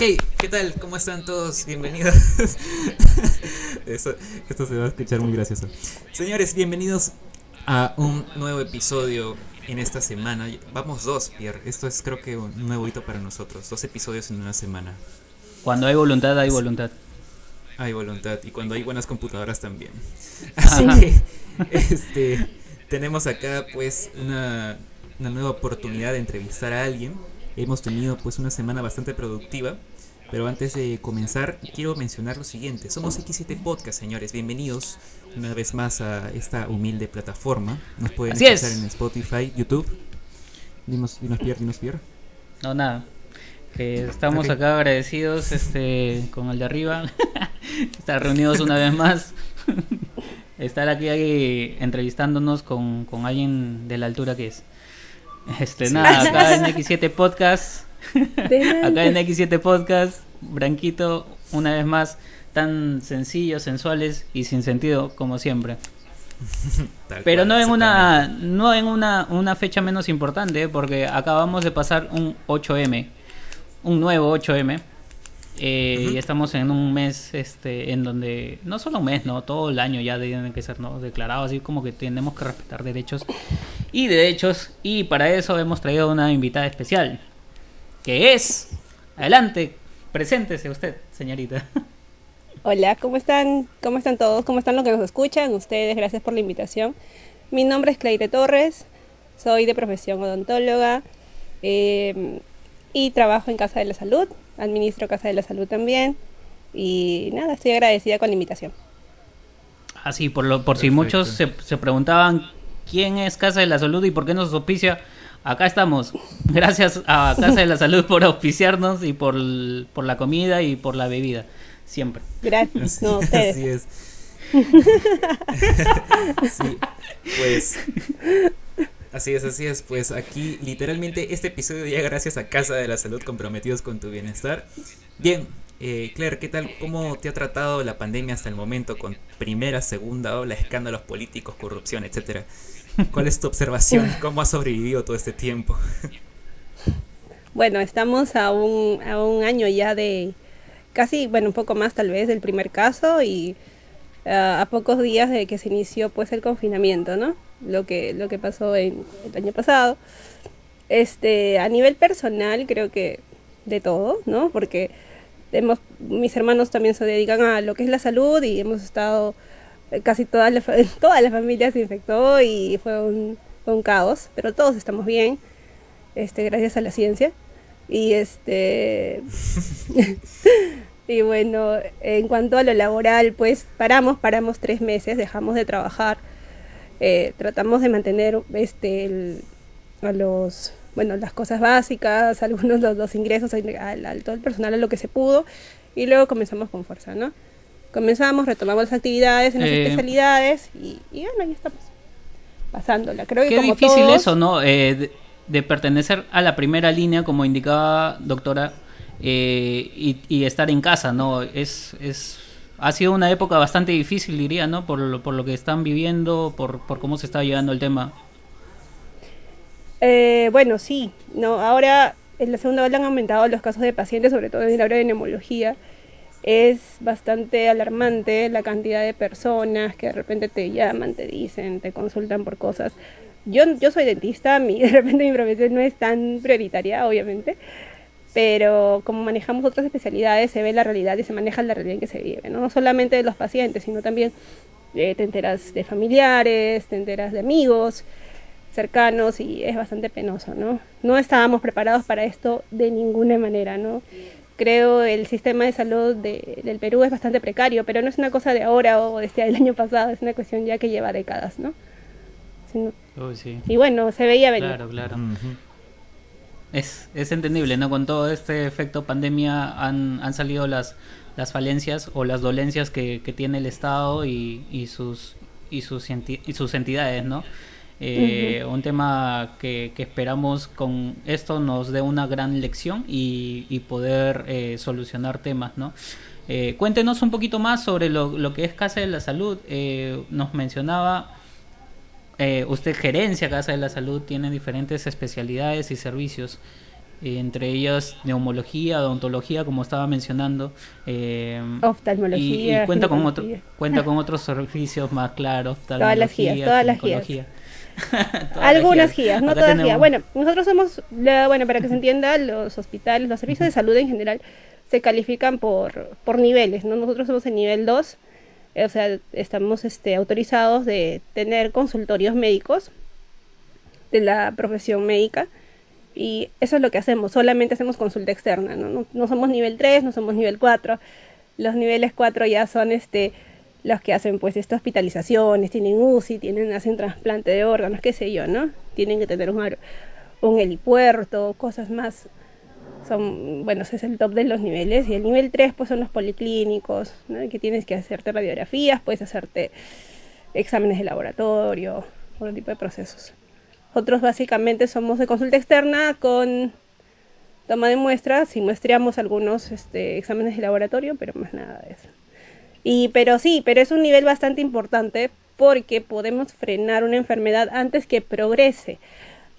Ok, ¿qué tal? ¿Cómo están todos? Bienvenidos. esto se va a escuchar muy gracioso. Señores, bienvenidos a un nuevo episodio en esta semana. Vamos dos, Pierre. Esto es creo que un nuevo hito para nosotros. Dos episodios en una semana. Cuando hay voluntad, hay voluntad. Hay voluntad. Y cuando hay buenas computadoras también. Así que, este, tenemos acá pues una, una nueva oportunidad de entrevistar a alguien Hemos tenido pues una semana bastante productiva, pero antes de comenzar quiero mencionar lo siguiente. Somos X7 Podcast, señores. Bienvenidos una vez más a esta humilde plataforma. Nos pueden escuchar en Spotify, YouTube. Dinos, dinos Pierre, dinos Pierre. No, nada. Que estamos acá agradecidos este, con el de arriba. Estar reunidos una vez más. Estar aquí, aquí entrevistándonos con, con alguien de la altura que es. Este, nada, acá en X7 Podcast. acá en X7 Podcast, Branquito, una vez más, tan sencillos, sensuales y sin sentido como siempre. Pero no en una no en una, una fecha menos importante, porque acabamos de pasar un 8M, un nuevo 8M. Eh, y estamos en un mes este en donde no solo un mes no todo el año ya tienen que ser no declarados así como que tenemos que respetar derechos y derechos y para eso hemos traído una invitada especial que es adelante preséntese usted señorita. Hola cómo están cómo están todos cómo están los que nos escuchan ustedes gracias por la invitación. Mi nombre es Claire Torres soy de profesión odontóloga eh, y trabajo en Casa de la Salud administro Casa de la Salud también. Y nada, estoy agradecida con la invitación. Así, ah, por, lo, por si muchos se, preguntaban quién es Casa de la Salud y por qué nos auspicia, acá estamos. Gracias a Casa de la Salud por auspiciarnos y por, por la comida y por la bebida. Siempre. Gracias. No, Así es. sí, pues Así es, así es. Pues aquí literalmente este episodio llega gracias a Casa de la Salud comprometidos con tu bienestar. Bien, eh, Claire, ¿qué tal? ¿Cómo te ha tratado la pandemia hasta el momento con primera, segunda ola, escándalos políticos, corrupción, etcétera? ¿Cuál es tu observación? ¿Cómo has sobrevivido todo este tiempo? Bueno, estamos a un, a un año ya de casi, bueno, un poco más tal vez del primer caso y a pocos días de que se inició pues el confinamiento, ¿no? Lo que, lo que pasó en, el año pasado. Este, a nivel personal creo que de todo, ¿no? Porque hemos, mis hermanos también se dedican a lo que es la salud y hemos estado, eh, casi toda la, toda la familia se infectó y fue un, fue un caos, pero todos estamos bien, este, gracias a la ciencia. Y este Y bueno, en cuanto a lo laboral, pues paramos, paramos tres meses, dejamos de trabajar, eh, tratamos de mantener este, a los, bueno, las cosas básicas, algunos los, los ingresos al, todo el personal a lo que se pudo, y luego comenzamos con fuerza, ¿no? Comenzamos, retomamos las actividades en las eh, especialidades y, y, bueno, ahí estamos pasándola. Creo que Qué difícil eso, ¿no? Eh, de pertenecer a la primera línea, como indicaba doctora eh, y, estar en casa, ¿no? Es, es, ha sido una época bastante difícil, diría, ¿no? Por lo, por lo que están viviendo, por, por cómo se está llevando el tema. Eh, bueno, sí, no, ahora en la segunda ola han aumentado los casos de pacientes, sobre todo en el área de neumología. Es bastante alarmante la cantidad de personas que de repente te llaman, te dicen, te consultan por cosas. Yo, yo soy dentista, mi, de repente mi profesión no es tan prioritaria, obviamente, pero como manejamos otras especialidades se ve la realidad y se maneja la realidad en que se vive, no, solamente de los pacientes, sino también eh, te enteras de familiares, te enteras de amigos cercanos y es bastante penoso, ¿no? No estábamos preparados para esto de ninguna manera, ¿no? Creo el sistema de salud del Perú es bastante precario, pero no es una cosa de ahora o de este del año pasado, es una cuestión ya que lleva décadas, ¿no? Y bueno, se veía venir. Claro, claro. Es, es entendible, ¿no? Con todo este efecto pandemia han, han salido las, las falencias o las dolencias que, que tiene el Estado y, y sus, y, sus, y sus entidades, ¿no? Eh, un tema que, que, esperamos con esto nos dé una gran lección y, y poder eh, solucionar temas, ¿no? Eh, cuéntenos un poquito más sobre lo, lo, que es Casa de la Salud. nos mencionaba eh, usted gerencia Casa de la Salud, tiene diferentes especialidades y servicios. entre ellas neumología, odontología, como estaba mencionando. Eh, Oftalmología. Y, cuenta, con otro, cuenta con otros servicios más claros. Todas las guías, todas las guías. Algunas guías, no todas guías. Bueno, nosotros somos, bueno, para que se entienda, los hospitales, los servicios de salud en general se califican por, por niveles, ¿no? Nosotros somos en nivel 2, o sea, estamos este, autorizados de tener consultorios médicos de la profesión médica y eso es lo que hacemos, solamente hacemos consulta externa, ¿no? No, somos nivel 3, no somos nivel 4. Los niveles 4 ya son este los que hacen pues estas hospitalizaciones, tienen UCI, tienen, hacen trasplante de órganos, qué sé yo, ¿no? Tienen que tener un, un helipuerto, cosas más. Son, bueno, ese es el top de los niveles. Y el nivel 3 pues son los policlínicos, ¿no? Que tienes que hacerte radiografías, puedes hacerte exámenes de laboratorio, otro tipo de procesos. Otros básicamente somos de consulta externa con toma de muestras y muestreamos algunos este, exámenes de laboratorio, pero más nada de eso. Y, pero sí, pero es un nivel bastante importante porque podemos frenar una enfermedad antes que progrese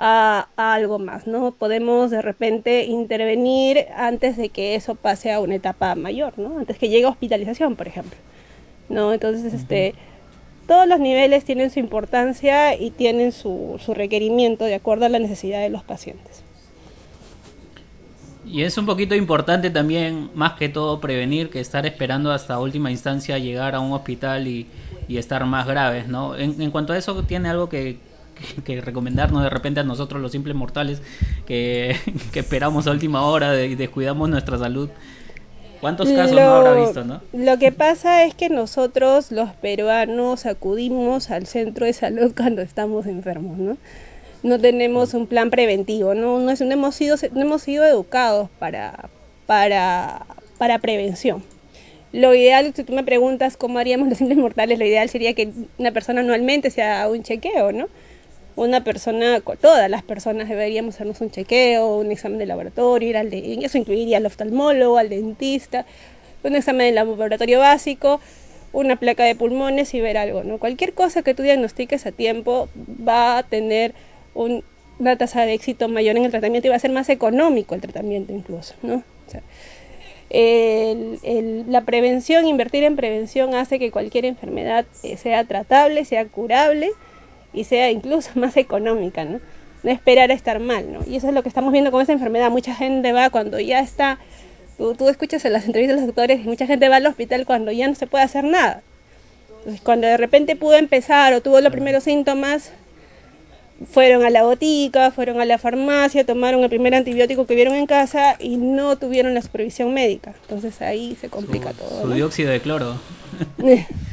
a, a, algo más, ¿no? Podemos de repente intervenir antes de que eso pase a una etapa mayor, ¿no? Antes que llegue a hospitalización, por ejemplo. ¿No? Entonces, este todos los niveles tienen su importancia y tienen su, requerimiento de acuerdo a la necesidad de los pacientes. Y es un poquito importante también, más que todo, prevenir que estar esperando hasta última instancia llegar a un hospital y, estar más graves, ¿no? En, cuanto a eso, ¿tiene algo que, recomendarnos de repente a nosotros los simples mortales que, esperamos a última hora y descuidamos nuestra salud? ¿Cuántos casos no habrá visto, no? Lo que pasa es que nosotros, los peruanos, acudimos al centro de salud cuando estamos enfermos, ¿no? No tenemos un plan preventivo, ¿no? No, es, hemos, sido, no hemos sido educados para, para, para prevención. Lo ideal, si tú me preguntas cómo haríamos los simples mortales, lo ideal sería que una persona anualmente se haga un chequeo, ¿no? Una persona, todas las personas deberíamos hacernos un chequeo, un examen de laboratorio, ir al eso incluiría al oftalmólogo, al dentista, un examen de laboratorio básico, una placa de pulmones y ver algo, ¿no? Cualquier cosa que tú diagnostiques a tiempo va a tener una tasa de éxito mayor en el tratamiento y va a ser más económico el tratamiento incluso, ¿no? la prevención, invertir en prevención hace que cualquier enfermedad eh, sea tratable, sea curable, y sea incluso más económica, ¿no? No esperar a estar mal, ¿no? Y eso es lo que estamos viendo con esa enfermedad. Mucha gente va cuando ya está, tú, tú escuchas en las entrevistas de los doctores, y mucha gente va al hospital cuando ya no se puede hacer nada. Entonces, cuando de repente pudo empezar o tuvo los primeros síntomas, fueron a la botica, fueron a la farmacia, tomaron el primer antibiótico que vieron en casa y no tuvieron la supervisión médica. Entonces ahí se complica todo. Su dióxido de cloro.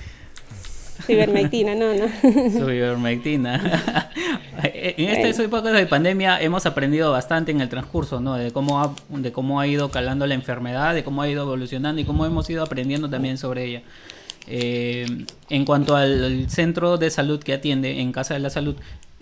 Ivermectina, no, no. Su ivermectina. en esta época de pandemia hemos aprendido bastante en el transcurso, ¿no? De cómo, ha, de cómo ha ido calando la enfermedad, de cómo ha ido evolucionando y cómo hemos ido aprendiendo también sobre ella. Eh, en cuanto al centro de salud que atiende en Casa de la Salud,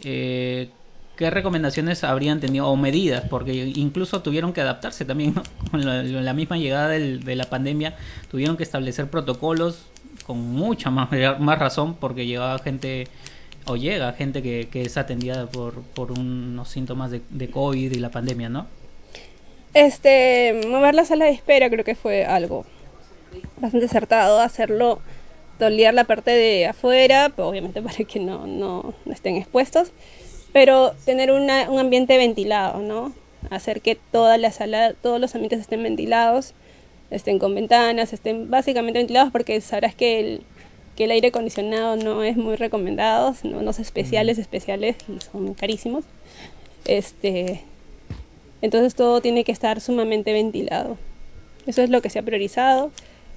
eh, ¿qué recomendaciones habrían tenido o medidas? Porque incluso tuvieron que adaptarse también con la, misma llegada de la pandemia, tuvieron que establecer protocolos con mucha más, más razón porque llegaba gente o llega gente que, es atendida por, por unos síntomas de, de, COVID y la pandemia, ¿no? Este, mover la sala de espera creo que fue algo bastante acertado, hacerlo, tolear la parte de afuera, pues, obviamente para que no, no, estén expuestos, pero tener una, un ambiente ventilado, ¿no? Hacer que toda la sala, todos los ambientes estén ventilados estén con ventanas, estén básicamente ventilados porque sabrás que el, que el aire acondicionado no es muy recomendado, no, no especiales, especiales y son carísimos. Este, entonces todo tiene que estar sumamente ventilado. Eso es lo que se ha priorizado.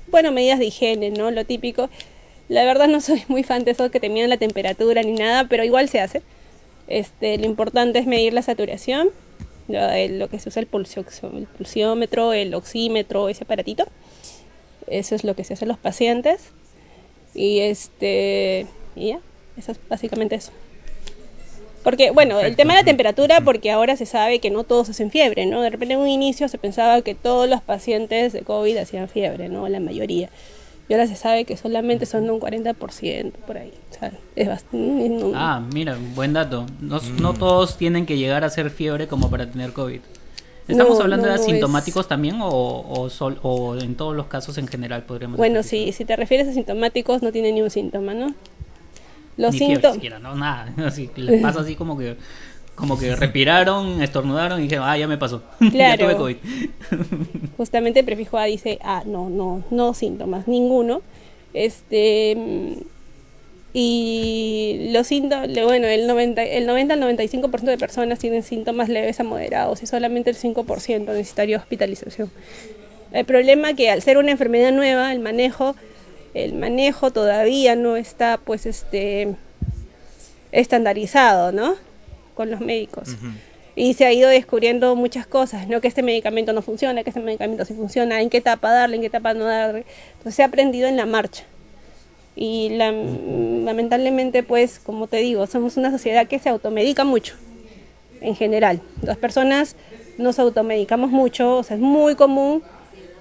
Bueno, medidas de higiene, ¿no? Lo típico. La verdad no soy muy fan de eso que te miden la temperatura ni nada, pero igual se hace. Este, lo importante es medir la saturación lo que se usa el, el pulsiómetro, el oxímetro, ese aparatito. Eso es lo que se hace en los pacientes. Y este, y ya, eso es básicamente eso. Porque, bueno, el tema de la temperatura, porque ahora se sabe que no todos hacen fiebre, ¿no? De repente en un inicio se pensaba que todos los pacientes de COVID hacían fiebre, ¿no? La mayoría y ahora se sabe que solamente son un 40% por ahí. O sea, es bastante... Ah, mira, buen dato. No, no, mm. todos tienen que llegar a ser fiebre como para tener COVID. ¿Estamos hablando de asintomáticos también o, o, en todos los casos en general podríamos Bueno, sí, si te refieres a asintomáticos no tiene ni un síntoma, ¿no? Los síntomas... no, nada, así, les pasa así como que como que respiraron, estornudaron y dijeron, ah, ya me pasó. Claro. ya tuve COVID. Justamente el prefijo A dice, ah, no, no, no síntomas, ninguno. Este y los síntomas, bueno, el 90, el 90 al 95% de personas tienen síntomas leves a moderados y solamente el 5% necesitaría hospitalización. El problema que al ser una enfermedad nueva, el manejo, el manejo todavía no está pues este estandarizado, ¿no? Con los médicos. Y se ha ido descubriendo muchas cosas, no que este medicamento no funciona, que este medicamento sí funciona, en qué etapa darle, en qué etapa no darle. Entonces se ha aprendido en la marcha. Y lamentablemente, pues, como te digo, somos una sociedad que se automedica mucho, en general. Las personas nos automedicamos mucho, o sea, es muy común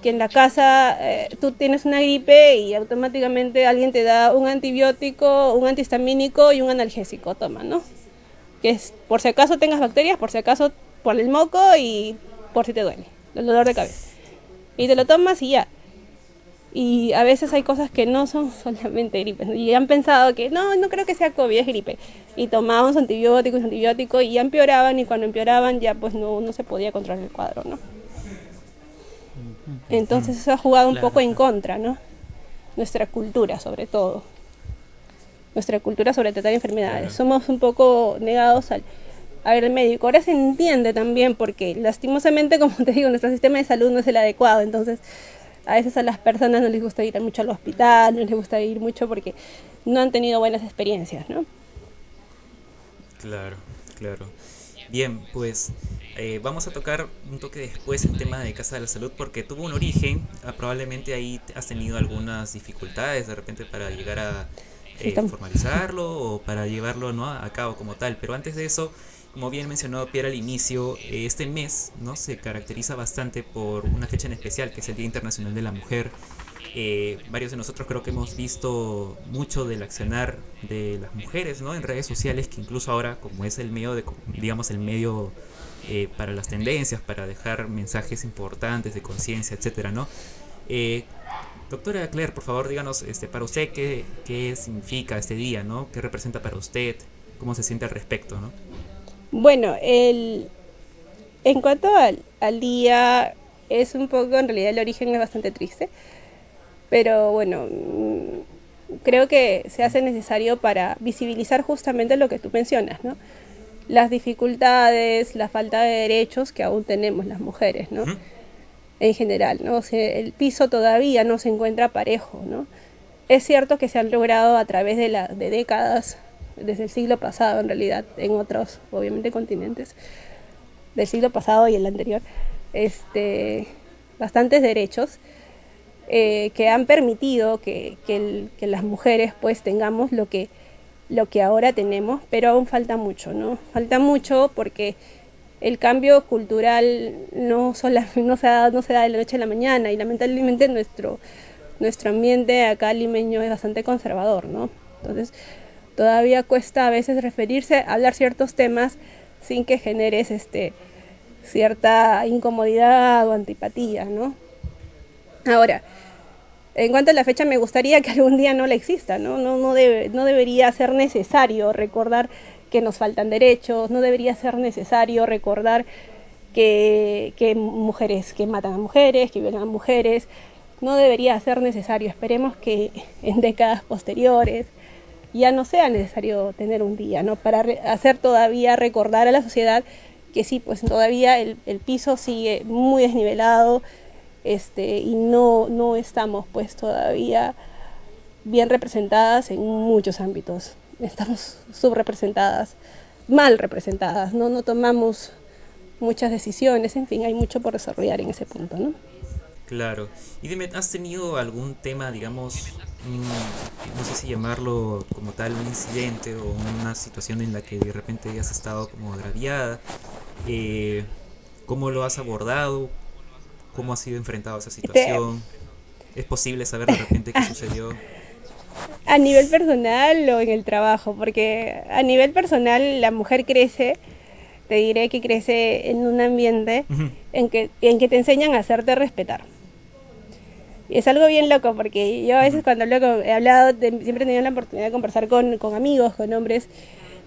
que en la casa eh, tú tienes una gripe y automáticamente alguien te da un antibiótico, un antihistamínico y un analgésico, toma, ¿no? Que es por si acaso tengas bacterias, por si acaso por el moco y por si te duele, el dolor de cabeza. Y te lo tomas y ya. Y a veces hay cosas que no son solamente gripe. Y han pensado que no, no creo que sea COVID, es gripe. Y tomábamos antibióticos, antibióticos y ya empeoraban y cuando empeoraban ya pues no, no se podía controlar el cuadro, ¿no? Entonces eso ha jugado un poco en contra, ¿no? Nuestra cultura sobre todo. Nuestra cultura sobre tratar enfermedades. Somos un poco negados al, a ver el médico. Ahora se entiende también porque lastimosamente, como te digo, nuestro sistema de salud no es el adecuado. Entonces a veces a las personas no les gusta ir mucho al hospital, no les gusta ir mucho porque no han tenido buenas experiencias, ¿no? Claro, claro. Bien, pues eh, vamos a tocar un toque después el tema de Casa de la Salud porque tuvo un origen, ah, probablemente ahí has tenido algunas dificultades de repente para llegar a eh, formalizarlo o para llevarlo ¿no? a cabo como tal, pero antes de eso como bien mencionó Pierre al inicio, eh, este mes ¿no? se caracteriza bastante por una fecha en especial, que es el Día Internacional de la Mujer. Eh, varios de nosotros creo que hemos visto mucho del accionar de las mujeres ¿no? en redes sociales, que incluso ahora, como es el medio, de, digamos, el medio eh, para las tendencias, para dejar mensajes importantes de conciencia, etcétera, ¿no? Doctora Claire, por favor, díganos este, para usted qué, qué significa este día, ¿no? ¿Qué representa para usted? ¿Cómo se siente al respecto, ¿no? Bueno, el, en cuanto al, día, es un poco, en realidad el origen es bastante triste, pero bueno, mm, creo que se hace necesario para visibilizar justamente lo que tú mencionas, ¿no? Las dificultades, la falta de derechos que aún tenemos las mujeres, ¿no? En general, ¿no? El piso todavía no se encuentra parejo, ¿no? Es cierto que se han logrado a través de, décadas desde el siglo pasado en realidad, en otros, obviamente, continentes del siglo pasado y el anterior, este, bastantes derechos eh, que han permitido que, las mujeres pues tengamos lo que, lo que ahora tenemos, pero aún falta mucho, ¿no? Falta mucho porque el cambio cultural no, se da, de la noche a la mañana y lamentablemente nuestro, nuestro ambiente acá limeño es bastante conservador, ¿no? Entonces, todavía cuesta a veces referirse, hablar ciertos temas sin que generes este, cierta incomodidad o antipatía, ¿no? Ahora, en cuanto a la fecha, me gustaría que algún día no la exista, ¿no? No, no, debe, no debería ser necesario recordar que nos faltan derechos, no debería ser necesario recordar que, mujeres que matan a mujeres, que violan a mujeres, no debería ser necesario. Esperemos que en décadas posteriores ya no sea necesario tener un día, ¿no? Para hacer todavía recordar a la sociedad que sí, pues todavía el, piso sigue muy desnivelado este, y no, no estamos pues todavía bien representadas en muchos ámbitos. Estamos subrepresentadas, mal representadas, ¿no? No tomamos muchas decisiones, en fin, hay mucho por desarrollar en ese punto, ¿no? Claro. Y dime, ¿has tenido algún tema, digamos, no sé si llamarlo como tal un incidente o una situación en la que de repente hayas estado como agraviada, eh, cómo lo has abordado, cómo has sido enfrentado a esa situación, es posible saber de repente qué sucedió. A nivel personal o en el trabajo, porque a nivel personal la mujer crece, te diré que crece en un ambiente en que, en que te enseñan a hacerte respetar. Y es algo bien loco, porque yo a veces cuando hablo he hablado, siempre he tenido la oportunidad de conversar con, con amigos, con hombres,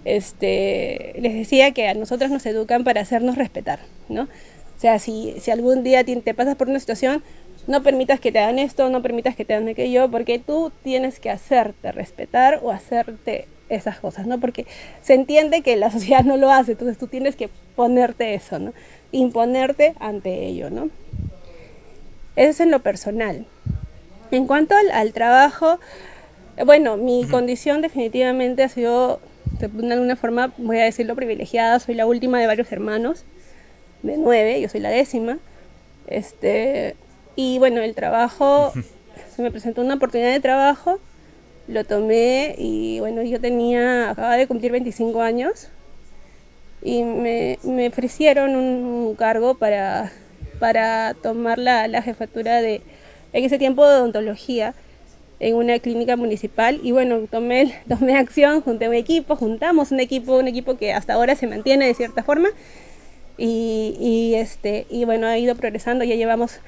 este, les decía que a nosotros nos educan para hacernos respetar, ¿no? O sea, si, si algún día te pasas por una situación, no permitas que te hagan esto, no permitas que te hagan aquello, porque tú tienes que hacerte respetar o hacerte esas cosas, ¿no? Porque se entiende que la sociedad no lo hace, entonces tú tienes que ponerte eso, ¿no? Imponerte ante ello, ¿no? Eso es en lo personal. En cuanto al, trabajo, bueno, mi condición definitivamente ha sido, de alguna forma, voy a decirlo, privilegiada. Soy la última de varios hermanos, de nueve, yo soy la décima. Este, y bueno, el trabajo, se me presentó una oportunidad de trabajo, lo tomé y bueno, yo tenía, acababa de cumplir 25 años y me, me ofrecieron un, cargo para, para tomar la, la jefatura de, en ese tiempo de odontología en una clínica municipal. Y bueno, tomé, tomé acción, junté un equipo, juntamos un equipo, un equipo que hasta ahora se mantiene de cierta forma. Y, y este, y bueno, ha ido progresando, ya llevamos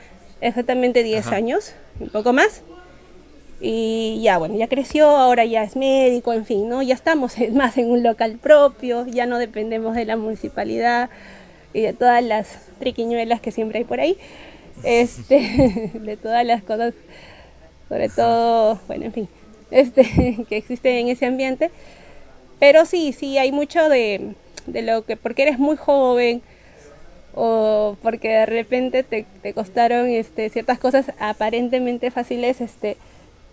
exactamente 10 años, un poco más. Y ya, bueno, ya creció, ahora ya es médico, en fin, ¿no? Ya estamos más en un local propio, ya no dependemos de la municipalidad y de todas las triquiñuelas que siempre hay por ahí, este, de todas las cosas, sobre todo, bueno, en fin, este, que existe en ese ambiente. Pero sí, sí, hay mucho de, de lo que, porque eres muy joven, o porque de repente te, te costaron este, ciertas cosas aparentemente fáciles, este,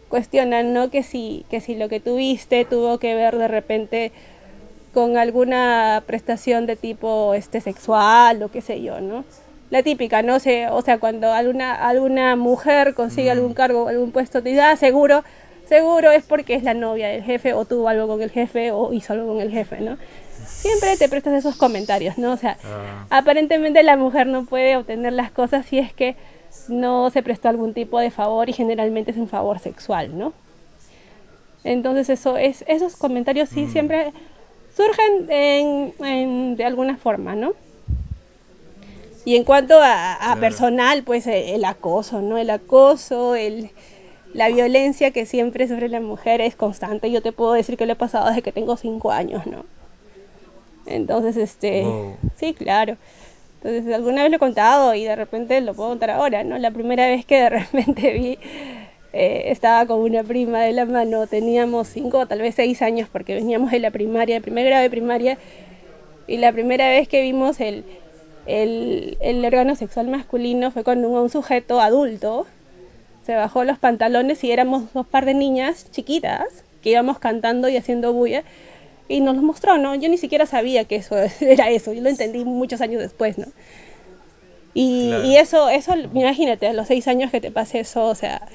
cuestionan, ¿no? Que si, que si lo que tuviste tuvo que ver de repente con alguna prestación de tipo este, sexual o qué sé yo, ¿no? La típica, ¿no? sé o sea, cuando alguna, alguna mujer consigue algún cargo, algún puesto, te da seguro, seguro es porque es la novia del jefe o tuvo algo con el jefe o hizo algo con el jefe, ¿no? siempre te prestas esos comentarios, ¿no? O sea, ah. aparentemente la mujer no puede obtener las cosas si es que no se prestó algún tipo de favor y generalmente es un favor sexual, ¿no? Entonces eso es, esos comentarios sí mm. siempre surgen en, de alguna forma, ¿no? Y en cuanto a, personal, pues eh, el, acoso, ¿no? El acoso, el, la violencia que siempre sufre la mujer es constante. Yo te puedo decir que lo he pasado desde que tengo cinco años, ¿no? Entonces, este, sí, claro. Entonces, alguna vez lo he contado y de repente lo puedo contar ahora, ¿no? La primera vez que de repente vi, eh, estaba con una prima de la mano, teníamos cinco o tal vez seis años porque veníamos de la primaria, de primer grado de primaria, y la primera vez que vimos el, el, el órgano sexual masculino fue con un, sujeto adulto, se bajó los pantalones y éramos dos par de niñas chiquitas que íbamos cantando y haciendo bulla y nos lo mostró, ¿no? Yo ni siquiera sabía que eso era eso, yo lo entendí muchos años después, ¿no? Y, y eso, eso, imagínate, a los seis años que te pase eso, o sea,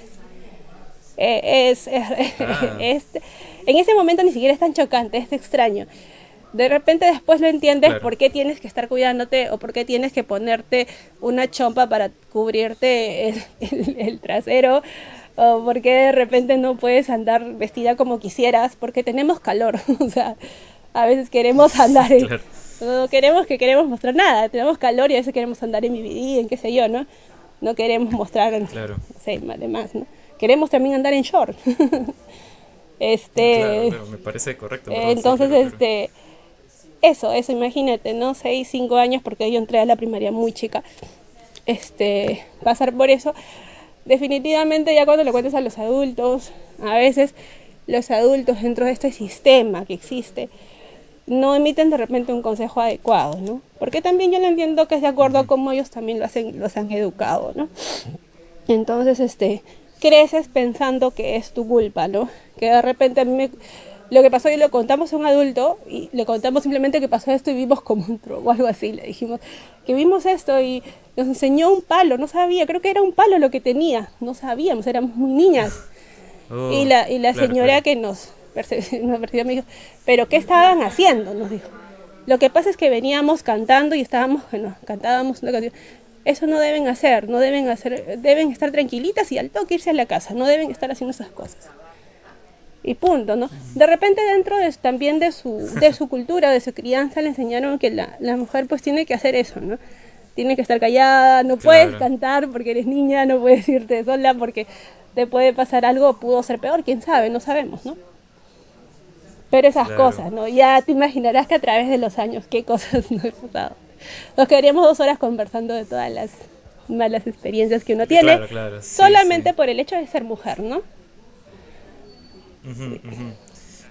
e, es, ah. es, en ese momento ni siquiera es tan chocante, es extraño. De repente después lo entiendes por qué tienes que estar cuidándote o por qué tienes que ponerte una chompa para cubrirte el, el trasero o porque de repente no puedes andar vestida como quisieras, porque tenemos calor, o sea, a veces queremos andar en, no queremos que queremos mostrar nada, tenemos calor y a veces queremos andar en BBD, en qué sé yo, ¿no? No queremos mostrar, claro. no sé, además, ¿no? Queremos también andar en short. este, claro, me parece correcto. entonces, este, eso, eso, imagínate, ¿no? Seis, cinco años, porque yo entré a la primaria muy chica. Este, pasar por eso definitivamente ya cuando le cuentes a los adultos, a veces los adultos dentro de este sistema que existe, no emiten de repente un consejo adecuado, ¿no? Porque también yo lo entiendo que es de acuerdo a cómo ellos también lo hacen, los han educado, ¿no? Entonces, este, creces pensando que es tu culpa, ¿no? Que de repente a mí me, lo que pasó y lo contamos a un adulto y le contamos simplemente que pasó esto y vimos como un o algo así. Le dijimos que vimos esto y nos enseñó un palo, no sabía, creo que era un palo lo que tenía, no sabíamos, éramos muy niñas. Oh, y la, y la señora que nos, nos percibió me dijo, pero ¿qué estaban haciendo? Nos dijo. Lo que pasa es que veníamos cantando y estábamos, bueno, cantábamos una canción. Eso no deben hacer, no deben hacer, deben estar tranquilitas y al toque irse a la casa, no deben estar haciendo esas cosas y punto, ¿no? De repente dentro de, también de su, de su cultura, de su crianza, le enseñaron que la, la, mujer pues tiene que hacer eso, ¿no? tienes que estar callada, no puedes cantar porque eres niña, no puedes irte sola porque te puede pasar algo, pudo ser peor, quién sabe, no sabemos, ¿no? Pero esas cosas, ¿no? Ya te imaginarás que a través de los años qué cosas no he pasado. Nos quedaríamos dos horas conversando de todas las malas experiencias que uno tiene, solamente por el hecho de ser mujer, ¿no?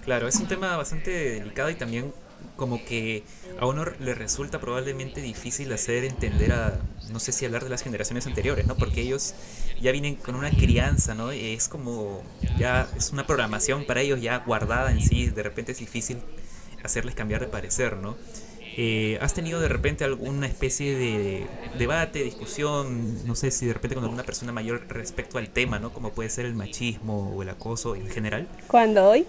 Claro, es un tema bastante delicado y también como que a uno le resulta probablemente difícil hacer entender a, no sé si hablar de las generaciones anteriores, ¿no? Porque ellos ya vienen con una crianza, ¿no? Es como, ya es una programación para ellos ya guardada en sí, de repente es difícil hacerles cambiar de parecer, ¿no? Eh, ¿Has tenido de repente alguna especie de debate, discusión, no sé si de repente con alguna persona mayor respecto al tema, ¿no? Como puede ser el machismo o el acoso en general? ¿Cuándo hoy?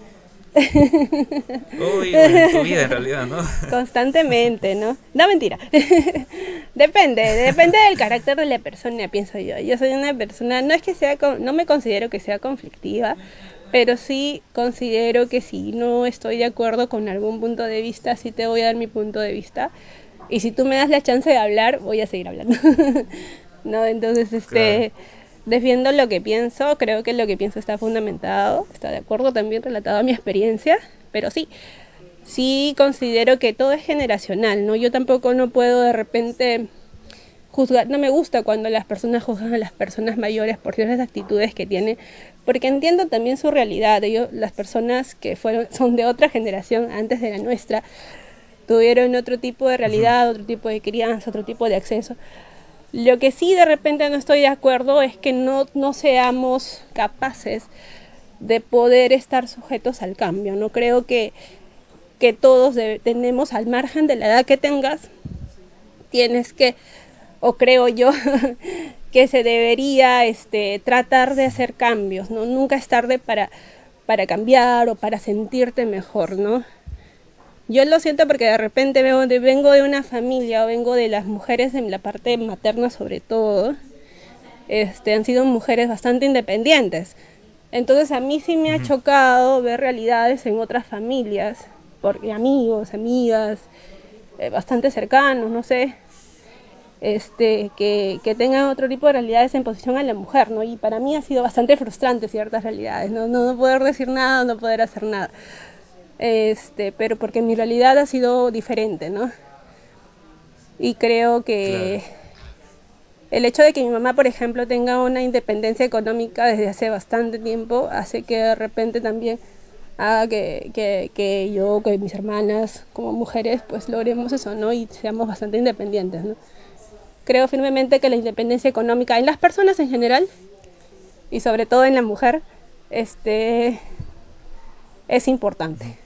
Uy, en tu vida en realidad, ¿no? Constantemente, ¿no? No, mentira. depende, depende del carácter de la persona, pienso yo. Yo soy una persona, no es que sea, no me considero que sea conflictiva, pero sí considero que si no estoy de acuerdo con algún punto de vista, sí te voy a dar mi punto de vista. Y si tú me das la chance de hablar, voy a seguir hablando. no, entonces, este, defiendo lo que pienso, creo que lo que pienso está fundamentado, está de acuerdo también relatado a mi experiencia, pero sí, sí considero que todo es generacional, ¿no? Yo tampoco no puedo de repente juzgar, no me gusta cuando las personas juzgan a las personas mayores por ciertas actitudes que tienen, porque entiendo también su realidad. Ellos, las personas que fueron, son de otra generación antes de la nuestra, tuvieron otro tipo de realidad, otro tipo de crianza, otro tipo de acceso. Lo que sí de repente no estoy de acuerdo es que no, no seamos capaces de poder estar sujetos al cambio. No creo que, que todos tenemos, al margen de la edad que tengas, tienes que, o creo yo, que se debería este, tratar de hacer cambios, ¿no? Nunca es tarde para, para cambiar o para sentirte mejor, ¿no? Yo lo siento porque de repente vengo de, vengo de una familia o vengo de las mujeres en la parte materna sobre todo, este, han sido mujeres bastante independientes. Entonces a mí sí me ha chocado ver realidades en otras familias, porque amigos, amigas, eh, bastante cercanos, no sé, este, que, que, tengan otro tipo de realidades en posición a la mujer, ¿no? Y para mí ha sido bastante frustrante ciertas realidades, ¿no? No, poder decir nada, no poder hacer nada. Este, pero porque mi realidad ha sido diferente, ¿no? Y creo que el hecho de que mi mamá, por ejemplo, tenga una independencia económica desde hace bastante tiempo, hace que de repente también haga que, que, que yo, que mis hermanas, como mujeres, pues logremos eso, ¿no? Y seamos bastante independientes, ¿no? Creo firmemente que la independencia económica en las personas en general y sobre todo en la mujer este, es importante.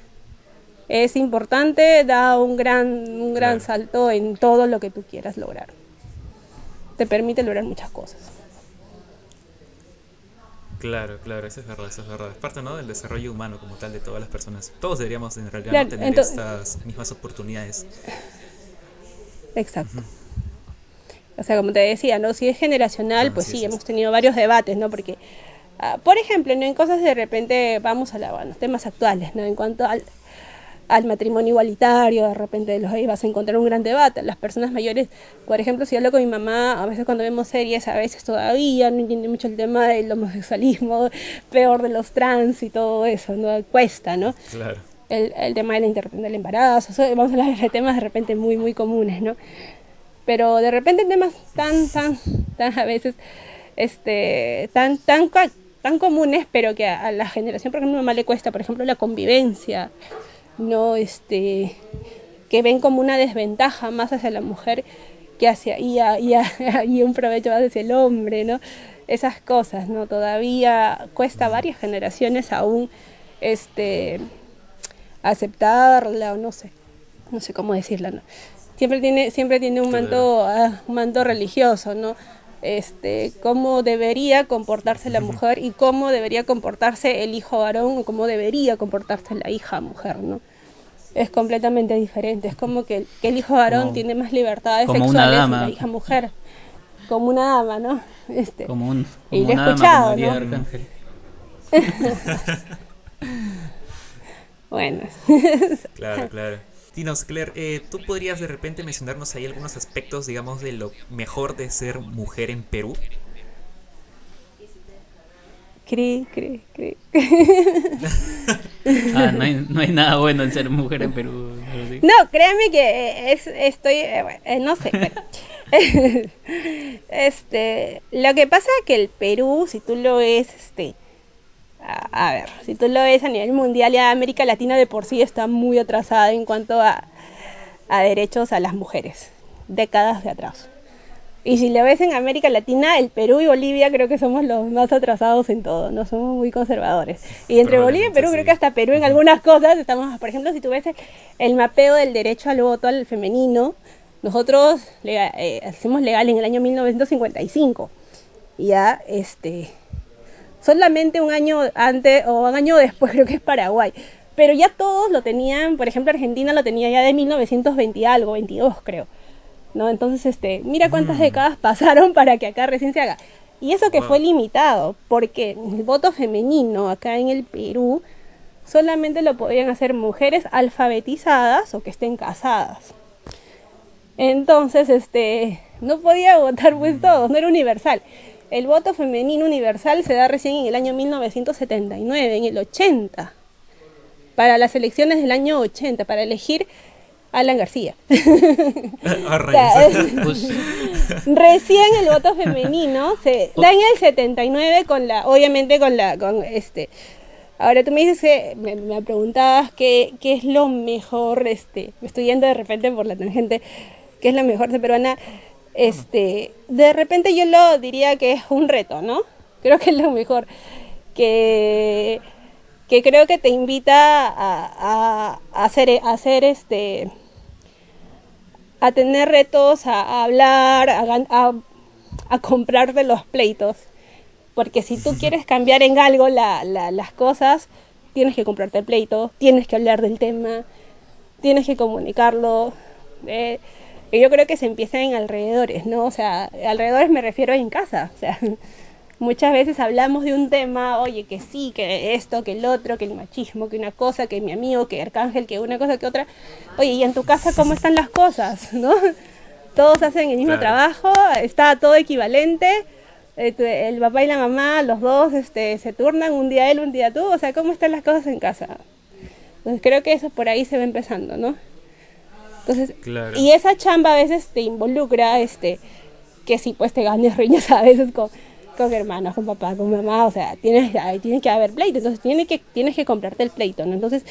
Es importante, da un gran, un gran salto en todo lo que tú quieras lograr. Te permite lograr muchas cosas. Claro, claro, eso es verdad, eso es verdad. Es parte ¿no? del desarrollo humano como tal de todas las personas. Todos deberíamos en realidad tener estas mismas oportunidades. Exacto. O sea, como te decía, ¿no? Si es generacional, pues sí, hemos tenido varios debates, ¿no? Porque, ah, por ejemplo, ¿no? en cosas de repente, vamos a los temas actuales, ¿no? En cuanto al, al matrimonio igualitario, de repente los vas a encontrar un gran debate. Las personas mayores, por ejemplo, si hablo con mi mamá, a veces cuando vemos series, a veces todavía no entiende mucho el tema del homosexualismo, peor de los trans y todo eso, ¿no? Cuesta, ¿no? Claro. El, el tema de la interrupción del embarazo, vamos a hablar de temas de repente muy, muy comunes, ¿no? Pero de repente temas tan, tan, tan a veces, este, tan, tan, tan comunes, pero que a, la generación, por ejemplo, a mamá le cuesta, por ejemplo, la convivencia, no, este, que ven como una desventaja más hacia la mujer que hacia, y, y, y un provecho más hacia el hombre, ¿no? Esas cosas, ¿no? Todavía cuesta varias generaciones aún, este, aceptarla, o no sé, no sé cómo decirla, ¿no? Siempre tiene, siempre tiene un manto, ah, un manto religioso, ¿no? Este, cómo debería comportarse la mujer y cómo debería comportarse el hijo varón o cómo debería comportarse la hija mujer, ¿no? Es completamente diferente. Es como que, el hijo varón tiene más libertades sexuales que la hija mujer. Como una dama, ¿no? Este, como un, y lo he escuchado, ¿no? bueno. claro, claro. Dinos, Claire, eh, ¿tú podrías de repente mencionarnos ahí algunos aspectos, digamos, de lo mejor de ser mujer en Perú? Cri, cri, cri. ah, no hay, no hay, nada bueno en ser mujer en Perú. No, créanme que es, estoy, eh, eh, no sé, este, lo que pasa es que el Perú, si tú lo ves, este, a, ver, si tú lo ves a nivel mundial, ya América Latina de por sí está muy atrasada en cuanto a, derechos a las mujeres, décadas de atrás. Y si lo ves en América Latina, el Perú y Bolivia creo que somos los más atrasados en todo, no somos muy conservadores. Y entre Bolivia y Perú, creo que hasta Perú en algunas cosas estamos, por ejemplo, si tú ves el mapeo del derecho al voto al femenino, nosotros eh, hacemos legal en el año 1955. Ya, este, solamente un año antes o un año después creo que es Paraguay. Pero ya todos lo tenían, por ejemplo Argentina lo tenía ya de 1920 algo, 22 creo. ¿No? Entonces, este, mira cuántas mm. décadas pasaron para que acá recién se haga. Y eso que fue limitado, porque el voto femenino acá en el Perú solamente lo podían hacer mujeres alfabetizadas o que estén casadas. Entonces, este, no podía votar pues todos, no era universal. El voto femenino universal se da recién en el año 1979, en el 80, para las elecciones del año 80, para elegir a Alan García. Pues, recién el voto femenino se da en el 79 con la, obviamente con la, con este. Ahora tú me dices que me, me preguntabas qué, qué es lo mejor, este, me estoy yendo de repente por la tangente, qué es lo mejor de peruana este, de repente yo lo diría que es un reto, ¿no? Creo que es lo mejor. Que, que creo que te invita a, hacer, a hacer este a tener retos, a, hablar, a, a, comprarte los pleitos. Porque si tú quieres cambiar en algo las cosas, tienes que comprarte el pleito, tienes que hablar del tema, tienes que comunicarlo. Eh, yo creo que se empieza en alrededores, ¿no? O sea, alrededores me refiero en casa, o sea, muchas veces hablamos de un tema, oye, que sí, que esto, que el otro, que el machismo, que una cosa, que mi amigo, que Arcángel, que una cosa, que otra. Oye, ¿y en tu casa cómo están las cosas, no? Todos hacen el mismo trabajo, está todo equivalente, este, el papá y la mamá, los dos este, se turnan, un día él, un día tú, o sea, ¿cómo están las cosas en casa? Entonces creo que eso por ahí se va empezando, ¿no? Entonces, y esa chamba a veces te involucra, este, que sí, pues te ganes riñas a veces con, con hermanos, con papá, con mamá, o sea, tienes, tiene que haber pleito, entonces tienes que, tienes que comprarte el pleito, ¿no? Entonces,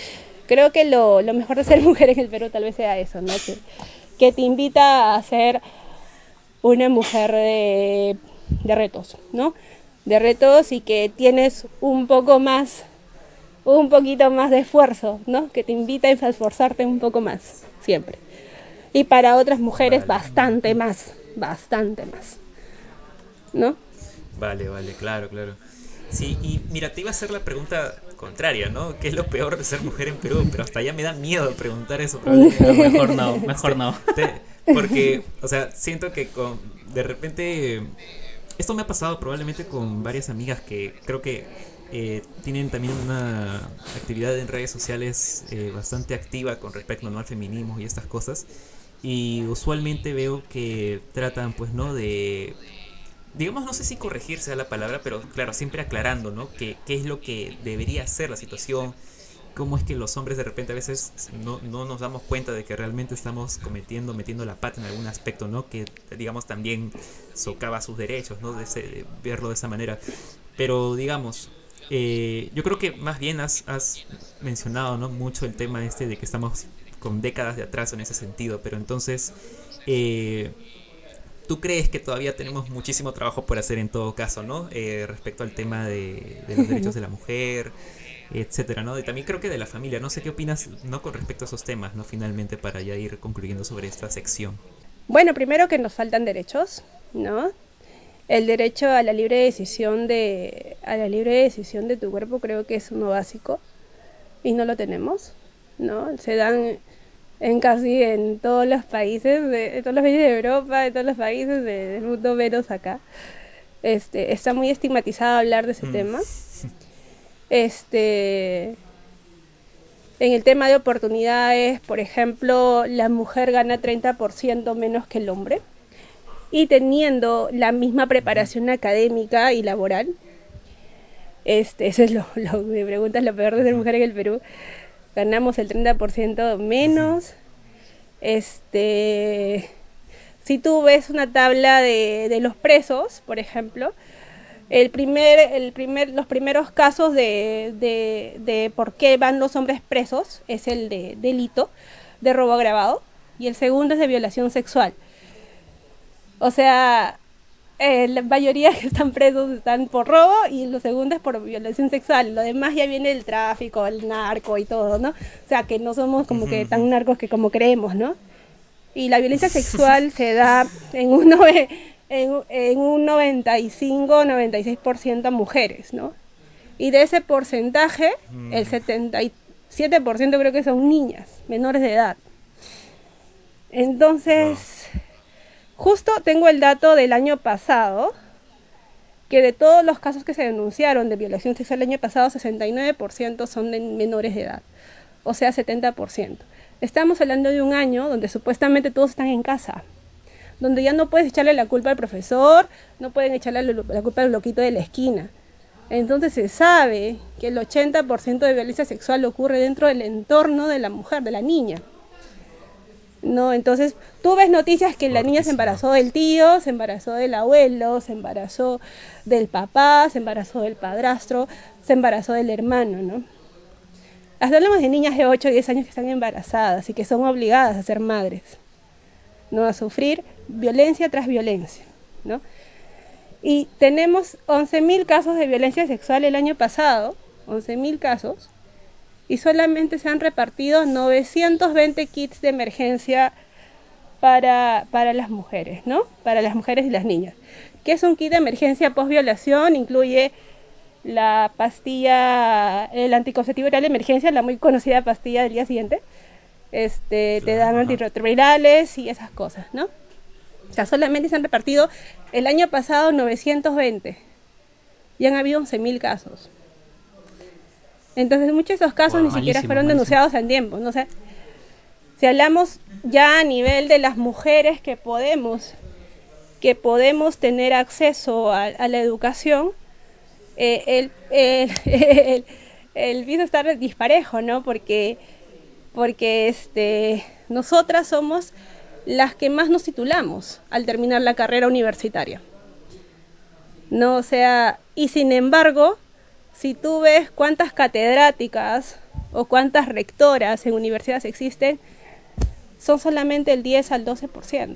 creo que lo, lo mejor de ser mujer en el Perú tal vez sea eso, ¿no? Que, que te invita a ser una mujer de, de retos, ¿no? De retos y que tienes un poco más, un poquito más de esfuerzo, ¿no? Que te invita a esforzarte un poco más siempre. Y para otras mujeres bastante más, bastante más. ¿No? Vale, vale, claro, claro. Sí, y mira, te iba a hacer la pregunta contraria, ¿no? ¿Qué es lo peor de ser mujer en Perú? Pero hasta ya me da miedo preguntar eso. mejor no, mejor no. porque, o sea, siento que con, de repente, esto me ha pasado probablemente con varias amigas que creo que eh, tienen también una actividad en redes sociales eh, bastante activa con respecto al feminismo y estas cosas. Y usualmente veo que tratan, pues, ¿no? De, digamos, no sé si corregirse a la palabra, pero claro, siempre aclarando, ¿no? Que, qué es lo que debería ser la situación, cómo es que los hombres de repente a veces no, no, nos damos cuenta de que realmente estamos cometiendo, metiendo la pata en algún aspecto, ¿no? Que, digamos, también socava sus derechos, ¿no? De, de verlo de esa manera. Pero, digamos, eh, yo creo que más bien has, mencionado mucho el tema este de que estamos con décadas de atraso en ese sentido, pero entonces, eh, ¿tú crees que todavía tenemos muchísimo trabajo por hacer en todo caso, ¿no? Eh, respecto al tema de, los derechos de la mujer, etcétera, ¿no? Y también creo que de la familia, no sé qué opinas, ¿no? Con respecto a esos temas, ¿no? Finalmente, para ya ir concluyendo sobre esta sección. Bueno, primero que nos faltan derechos, ¿no? El derecho a la libre decisión de a la libre decisión de tu cuerpo creo que es uno básico y no lo tenemos no se dan en casi en todos los países de, todos los países de Europa de todos los países del mundo menos acá. Este está muy estigmatizado hablar de ese mm. tema. Este En el tema de oportunidades, por ejemplo, la mujer gana 30% menos que el hombre y teniendo la misma preparación académica y laboral. Este, eso es lo, lo me preguntas lo peor de ser mujer en el Perú. Ganamos el 30% menos. Este, si tú ves una tabla de, de los presos, por ejemplo, el primer, el primer, los primeros casos de, de, de por qué van los hombres presos es el de delito de robo agravado y el segundo es de violación sexual. O sea, eh, la mayoría que están presos están por robo y los segundos por violación sexual. Lo demás ya viene el tráfico, el narco y todo, ¿no? O sea, que no somos como que tan narcos que como creemos, ¿no? Y la violencia sexual se da en un, en, en un 95-96% a mujeres, ¿no? Y de ese porcentaje, el 77% creo que son niñas, menores de edad. Entonces, justo tengo el dato del año pasado, que de todos los casos que se denunciaron de violación sexual el año pasado, 69% son de menores de edad, o sea, 70%. Estamos hablando de un año donde supuestamente todos están en casa, donde ya no puedes echarle la culpa al profesor, no pueden echarle la culpa al loquito de la esquina. Entonces se sabe que el 80% de violencia sexual ocurre dentro del entorno de la mujer, de la niña. No, entonces tú ves noticias que la niña se embarazó del tío, se embarazó del abuelo, se embarazó del papá, se embarazó del padrastro, se embarazó del hermano, ¿no? Hasta hablamos de niñas de 8 o 10 años que están embarazadas y que son obligadas a ser madres, ¿no? A sufrir violencia tras violencia, ¿no? Y tenemos 11.000 casos de violencia sexual el año pasado, 11.000 casos, y solamente se han repartido 920 kits de emergencia para, para las mujeres, ¿no? Para las mujeres y las niñas. ¿Qué es un kit de emergencia post violación? Incluye la pastilla, el anticonceptivo oral de emergencia, la muy conocida pastilla del día siguiente. Este, te dan antirretrovirales y esas cosas, ¿no? O sea, solamente se han repartido el año pasado 920 y han habido 11.000 casos. Entonces, muchos de esos casos ni siquiera fueron denunciados en tiempo. ¿no? sé si hablamos ya a nivel de las mujeres que podemos, que podemos tener acceso a la educación, eh, el, el, el, está disparejo, ¿no? Porque, porque este, nosotras somos las que más nos titulamos al terminar la carrera universitaria. No, o sea, y sin embargo, si tú ves cuántas catedráticas o cuántas rectoras en universidades existen, son solamente el 10 al 12%.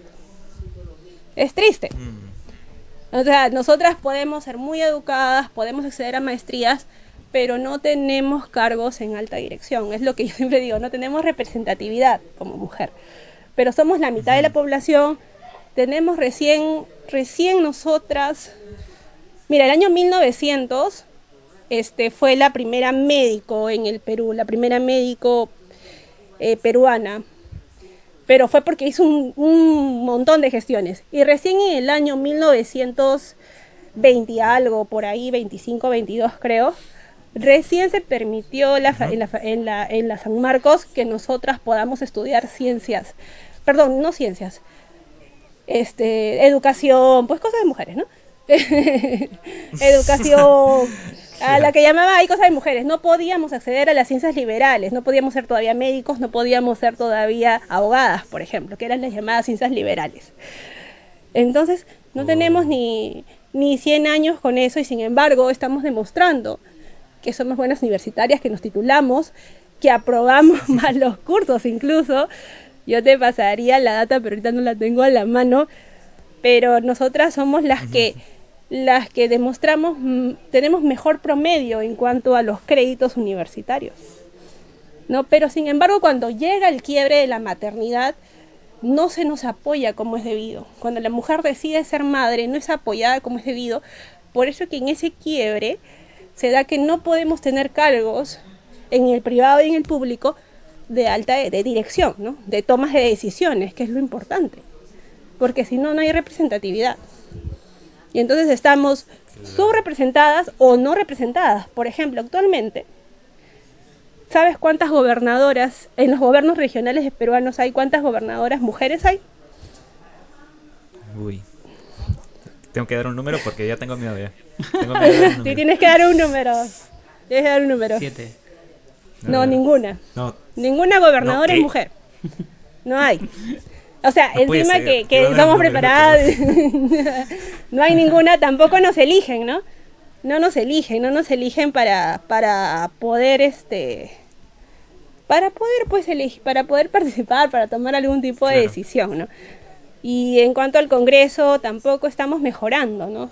Es triste. Mm. O sea, nosotras podemos ser muy educadas, podemos acceder a maestrías, pero no tenemos cargos en alta dirección. Es lo que yo siempre digo, no tenemos representatividad como mujer. Pero somos la mitad de la población, tenemos recién, recién nosotras, mira, el año 1900 este, fue la primera médico en el Perú, la primera médico eh, peruana. Pero fue porque hizo un, montón de gestiones. Y recién en el año 1920 algo, por ahí, 25, 22 creo, recién se permitió en, la, en la San Marcos que nosotras podamos estudiar ciencias, perdón, no ciencias, este, educación, pues cosas de mujeres, ¿no? educación, a la que llamaba hay cosas de mujeres. No podíamos acceder a las ciencias liberales, no podíamos ser todavía médicos, no podíamos ser todavía abogadas, por ejemplo, que eran las llamadas ciencias liberales. Entonces, no oh. tenemos ni, ni 100 años con eso y sin embargo estamos demostrando que somos buenas universitarias, que nos titulamos, que aprobamos más los cursos incluso. Yo te pasaría la data, pero ahorita no la tengo a la mano. Pero nosotras somos las que las que demostramos mm, tenemos mejor promedio en cuanto a los créditos universitarios. ¿no? Pero sin embargo, cuando llega el quiebre de la maternidad, no se nos apoya como es debido. Cuando la mujer decide ser madre, no es apoyada como es debido. Por eso que en ese quiebre se da que no podemos tener cargos en el privado y en el público de alta de, dirección, ¿no? de tomas de decisiones, que es lo importante. Porque si no, no hay representatividad. Y entonces estamos subrepresentadas o no representadas. Por ejemplo, actualmente ¿sabes cuántas gobernadoras en los gobiernos regionales peruanos hay? ¿Cuántas gobernadoras mujeres hay? Uy. Tengo que dar un número porque ya tengo miedo ya. Sí, tienes que dar un número. Tienes que dar un número. Siete. No, ninguna. No. Ninguna gobernadora es mujer. No hay. O sea, encima que, que somos preparados, no hay ninguna, tampoco nos eligen, ¿no? No nos eligen, no nos eligen para, para poder, este, para poder, pues, elegir, para poder participar, para tomar algún tipo de decisión, ¿no? Y en cuanto al Congreso, tampoco estamos mejorando, ¿no?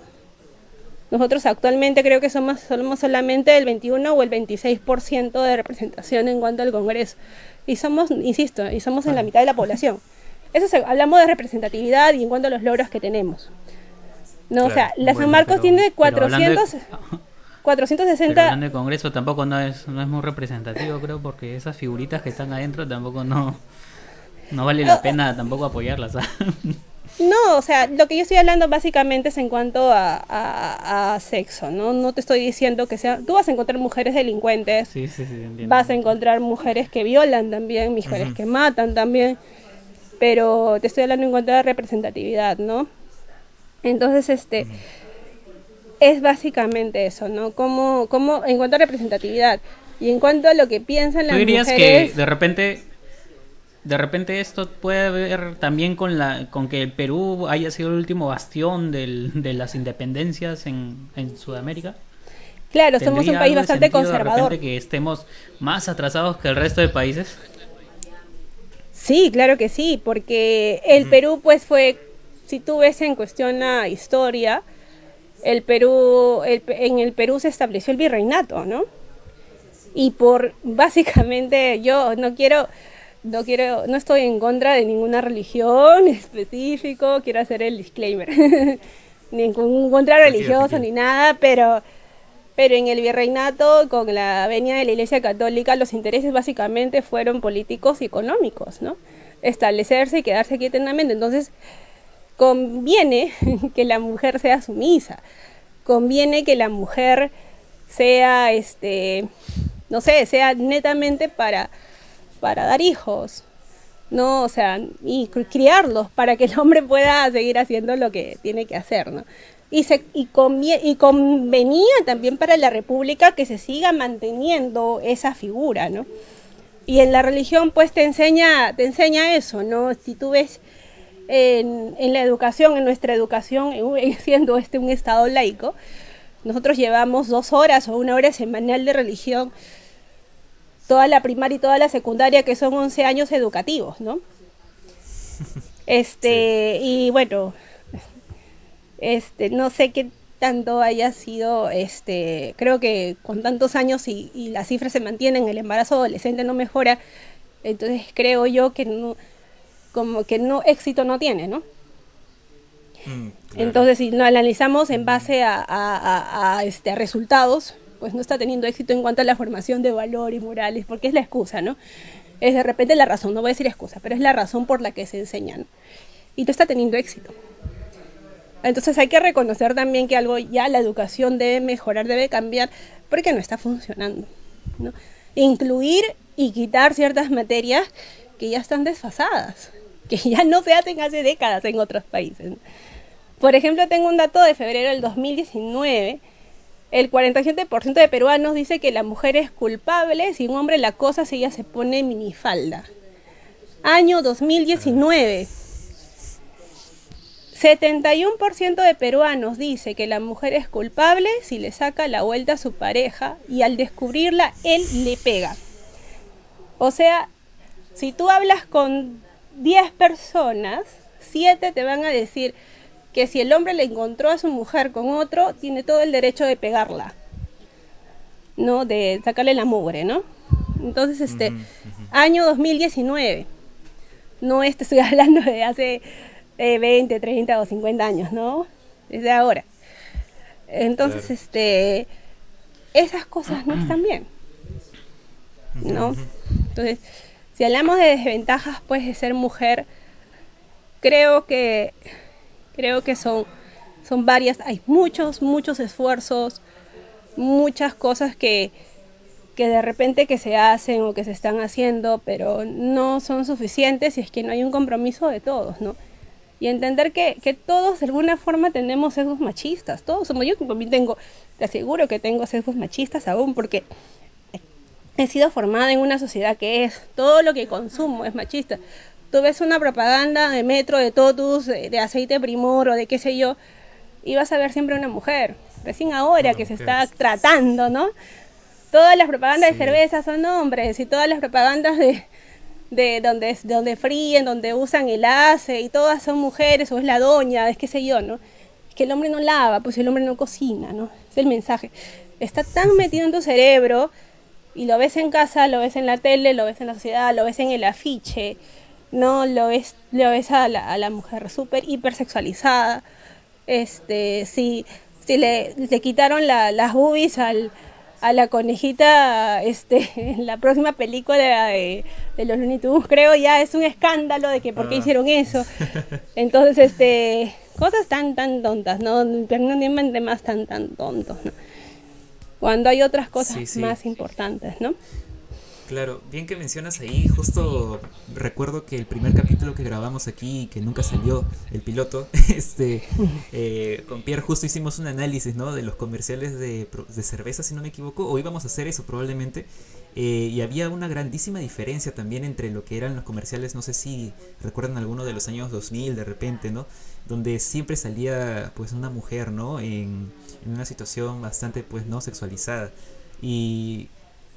Nosotros actualmente creo que somos, somos solamente el 21 o el 26% de representación en cuanto al Congreso. Y somos, insisto, y somos en la mitad de la población. Eso hablamos de representatividad y en cuanto a los logros que tenemos. No, o sea, la San Marcos tiene 400, 460... Pero el Congreso tampoco no es, no es muy representativo, creo, porque esas figuritas que están adentro tampoco no, no vale la pena tampoco apoyarlas. No, o sea, lo que yo estoy hablando básicamente es en cuanto a, sexo, ¿no? No te estoy diciendo que sea... Tú vas a encontrar mujeres delincuentes, sí, sí, sí, vas a encontrar mujeres que violan también, mujeres que matan también, pero te estoy hablando en cuanto a representatividad, ¿no? Entonces, este, es básicamente eso, ¿no? Como, como en cuanto a representatividad y en cuanto a lo que piensan las ¿Tú dirías que de repente, de repente esto puede ver también con la, con que el Perú haya sido el último bastión de las independencias en, en Sudamérica? Claro, somos un país bastante conservador. De que estemos más atrasados que el resto de países. Sí, claro que sí, porque el Perú pues fue, si tú ves en cuestión la historia, el Perú, en el Perú se estableció el virreinato, ¿no? Y por, básicamente, yo no quiero, no quiero, no estoy en contra de ninguna religión específico, quiero hacer el disclaimer, ningún contra religioso ni nada, pero pero en el virreinato, con la venia de la Iglesia Católica, los intereses básicamente fueron políticos y económicos, ¿no? Establecerse y quedarse aquí eternamente. Entonces, conviene que la mujer sea sumisa, conviene que la mujer sea, este, no sé, sea netamente para, para dar hijos, ¿no? O sea, y criarlos para que el hombre pueda seguir haciendo lo que tiene que hacer, ¿no? Y, se, y, y convenía también para la República que se siga manteniendo esa figura, ¿no? Y en la religión pues te enseña, te enseña eso, ¿no? Si tú ves en, en la educación, en nuestra educación, siendo este un estado laico, nosotros llevamos dos horas o una hora semanal de religión, toda la primaria y toda la secundaria, que son 11 años educativos, ¿no? Este, y bueno, este, no sé qué tanto haya sido, este, creo que con tantos años y, las cifras se mantienen, el embarazo adolescente no mejora, entonces creo yo que no, como que no, éxito no tiene, ¿no? Mm, entonces, si lo analizamos en base a, este, a resultados, pues no está teniendo éxito en cuanto a la formación de valores morales, porque es la excusa, ¿no? Es de repente la razón, no voy a decir excusa, pero es la razón por la que se enseñan. Y no está teniendo éxito. Entonces hay que reconocer también que algo ya la educación debe mejorar, debe cambiar, porque no está funcionando. Incluir y quitar ciertas materias que ya están desfasadas, que ya no se hacen hace décadas en otros países. Por ejemplo, tengo un dato de febrero del 2019. El 47% de peruanos dice que la mujer es culpable si un hombre la cosa si ella se pone minifalda. Año 2019. 71% de peruanos dice que la mujer es culpable si le saca la vuelta a su pareja y al descubrirla él le pega. O sea, si tú hablas con 10 personas, 7 te van a decir que si el hombre le encontró a su mujer con otro, tiene todo el derecho de pegarla. ¿No? De sacarle la mugre, ¿no? Entonces, este, año 2019. No este estoy hablando de hace 20, 30 o 50 años, ¿no? Desde ahora. Entonces, este, esas cosas no están bien, ¿no? Entonces, si hablamos de desventajas, pues, de ser mujer, creo que, creo que son, son varias, hay muchos, muchos esfuerzos, muchas cosas que, que de repente que se hacen o que se están haciendo, pero no son suficientes si es que no hay un compromiso de todos, ¿no? Y entender que, que todos de alguna forma tenemos sesgos machistas, todos somos, yo también tengo, te aseguro que tengo sesgos machistas aún, porque he sido formada en una sociedad que es, todo lo que consumo es machista. Tú ves una propaganda de metro, de totus, de, de aceite primor o de qué sé yo, y vas a ver siempre una mujer. Recién ahora que se está tratando, ¿no? Todas las propagandas de cerveza son hombres y todas las propagandas de, de donde, donde fríen, donde usan el ace y todas son mujeres o es la doña, es qué sé yo, ¿no? Es que el hombre no lava, pues el hombre no cocina, ¿no? Es el mensaje. Está tan metido en tu cerebro y lo ves en casa, lo ves en la tele, lo ves en la sociedad, lo ves en el afiche, ¿no? Lo ves, lo ves a la, a la mujer súper hipersexualizada. Este, si, si le, le quitaron la, las boobies al, a la conejita este, en la próxima película de, de, los Looney Tunes, creo ya es un escándalo de que por qué ah. hicieron eso. Entonces, este, cosas tan, tan tontas, ¿no? Pero no de más tan, tan tontos, ¿no? Cuando hay otras cosas sí, sí. más importantes, ¿no? Claro, bien que mencionas ahí, justo recuerdo que el primer capítulo que grabamos aquí, que nunca salió, el piloto, este, eh, con Pierre justo hicimos un análisis, ¿no? De los comerciales de, de cerveza, si no me equivoco, o íbamos a hacer eso probablemente, eh, y había una grandísima diferencia también entre lo que eran los comerciales, no sé si recuerdan alguno de los años 2000 de repente, ¿no? Donde siempre salía pues una mujer, ¿no? En, en una situación bastante pues no sexualizada. Y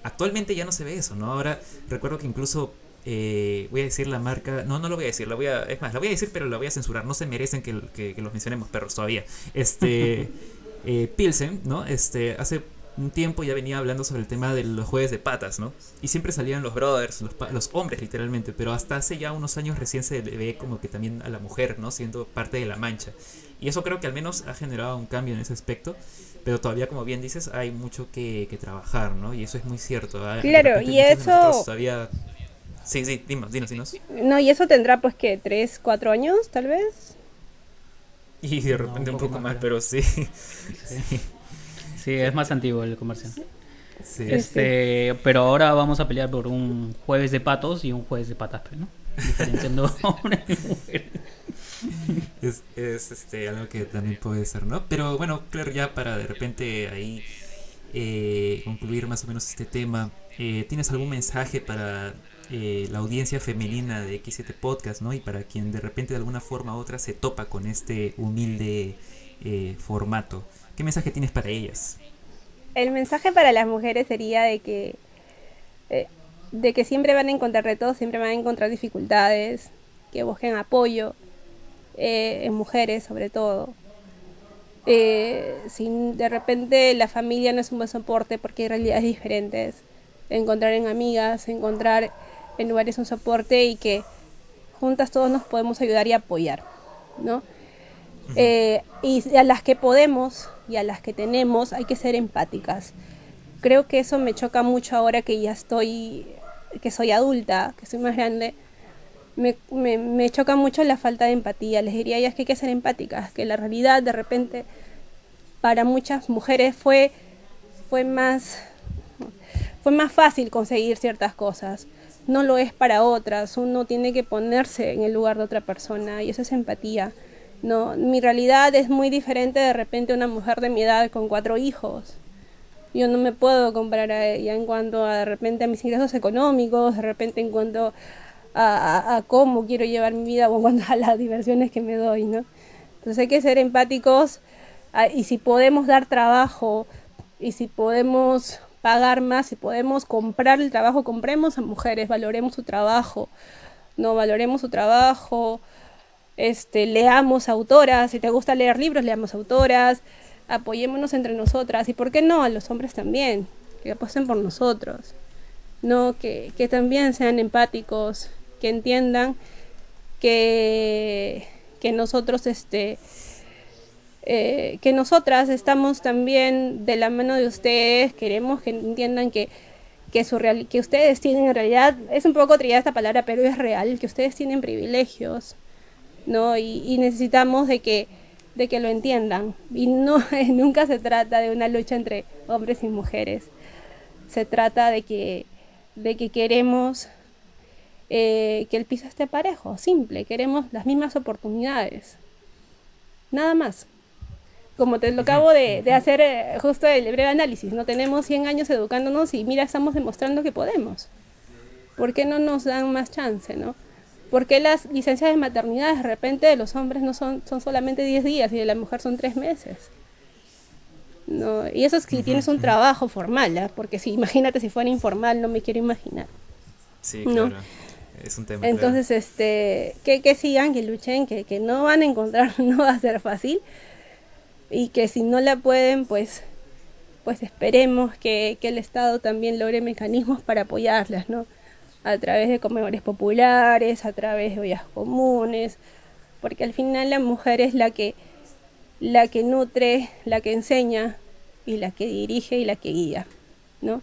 Actualmente ya no se ve eso, ¿no? Ahora recuerdo que incluso eh, voy a decir la marca, no, no lo voy a decir, la voy a, es más, la voy a decir, pero la voy a censurar, no se merecen que, que, que los mencionemos perros todavía. Este, eh, Pilsen, ¿no? Este, hace un tiempo ya venía hablando sobre el tema de los jueves de patas, ¿no? Y siempre salían los brothers, los, los, hombres literalmente, pero hasta hace ya unos años recién se ve como que también a la mujer, ¿no? Siendo parte de la mancha. Y eso creo que al menos ha generado un cambio en ese aspecto pero todavía como bien dices hay mucho que, que trabajar, ¿no? Y eso es muy cierto. Claro, y eso... Todavía... Sí, sí, dinos, dinos, dinos. No, y eso tendrá pues que tres, cuatro años tal vez. Y de repente no, un, un, poco más, más pero sí. sí. Sí, es más antiguo el comercial. Sí. Este, pero ahora vamos a pelear por un jueves de patos y un jueves de patas, ¿no? Diferenciando hombres y mujeres. es, es, este, algo que también puede ser, ¿no? Pero bueno, claro, ya para de repente ahí eh, concluir más o menos este tema, eh, ¿tienes algún mensaje para eh, la audiencia femenina de X7 Podcast, ¿no? Y para quien de repente de alguna forma u otra se topa con este humilde eh, formato, ¿qué mensaje tienes para ellas? El mensaje para las mujeres sería de que eh, de que siempre van a encontrar retos, siempre van a encontrar dificultades, que busquen apoyo, eh, en mujeres sobre todo. Eh, si de repente la familia no es un buen soporte porque hay realidades diferentes, encontrar en amigas, encontrar en lugares un soporte y que juntas todos nos podemos ayudar y apoyar, ¿no? Eh, y a las que podemos y a las que tenemos hay que ser empáticas. Creo que eso me choca mucho ahora que ya estoy, que soy adulta, que soy más grande, me, me, choca mucho la falta de empatía. Les diría ya que hay que ser empáticas, que la realidad de repente para muchas mujeres fue, fue, más, fue más fácil conseguir ciertas cosas. No lo es para otras. Uno tiene que ponerse en el lugar de otra persona y eso es empatía. No, mi realidad es muy diferente de repente una mujer de mi edad con cuatro hijos. Yo no me puedo comparar a ella en cuanto a de repente a mis ingresos económicos, de repente en cuanto a, a, cómo quiero llevar mi vida o cuando a las diversiones que me doy, ¿no? Entonces hay que ser empáticos a, y si podemos dar trabajo y si podemos pagar más, si podemos comprar el trabajo, compremos a mujeres, valoremos su trabajo, no valoremos su trabajo, este, leamos autoras, si te gusta leer libros, leamos autoras, apoyémonos entre nosotras y por qué no a los hombres también, que apuesten por nosotros, no que, que también sean empáticos, que entiendan que, que nosotros este eh, que nosotras estamos también de la mano de ustedes, queremos que entiendan que, que, su real, que ustedes tienen en realidad, es un poco trillada esta palabra, pero es real, que ustedes tienen privilegios, ¿no? Y, y necesitamos de que, de que lo entiendan. Y no, nunca se trata de una lucha entre hombres y mujeres. se trata de que, de que queremos eh, que el piso esté parejo, simple, queremos las mismas oportunidades. Nada más. Como te lo acabo de, hacer eh, justo el breve análisis, no tenemos 100 años educándonos y mira, estamos demostrando que podemos. ¿Por qué no nos dan más chance, no? ¿Por qué las licencias de maternidad de repente de los hombres no son, son solamente 10 días y de la mujer son 3 meses? No, y eso es si tienes un trabajo formal, ¿ah? porque si imagínate si fuera informal, no me quiero imaginar. Sí, claro. Es un tema. Entonces, este, que, que sigan, que luchen, que, que no van a encontrar, no va a ser fácil. Y que si no la pueden, pues pues esperemos que, que el Estado también logre mecanismos para apoyarlas, ¿no? a través de comedores populares, a través de ollas comunes, porque al final la mujer es la que, la que nutre, la que enseña y la que dirige y la que guía, ¿no?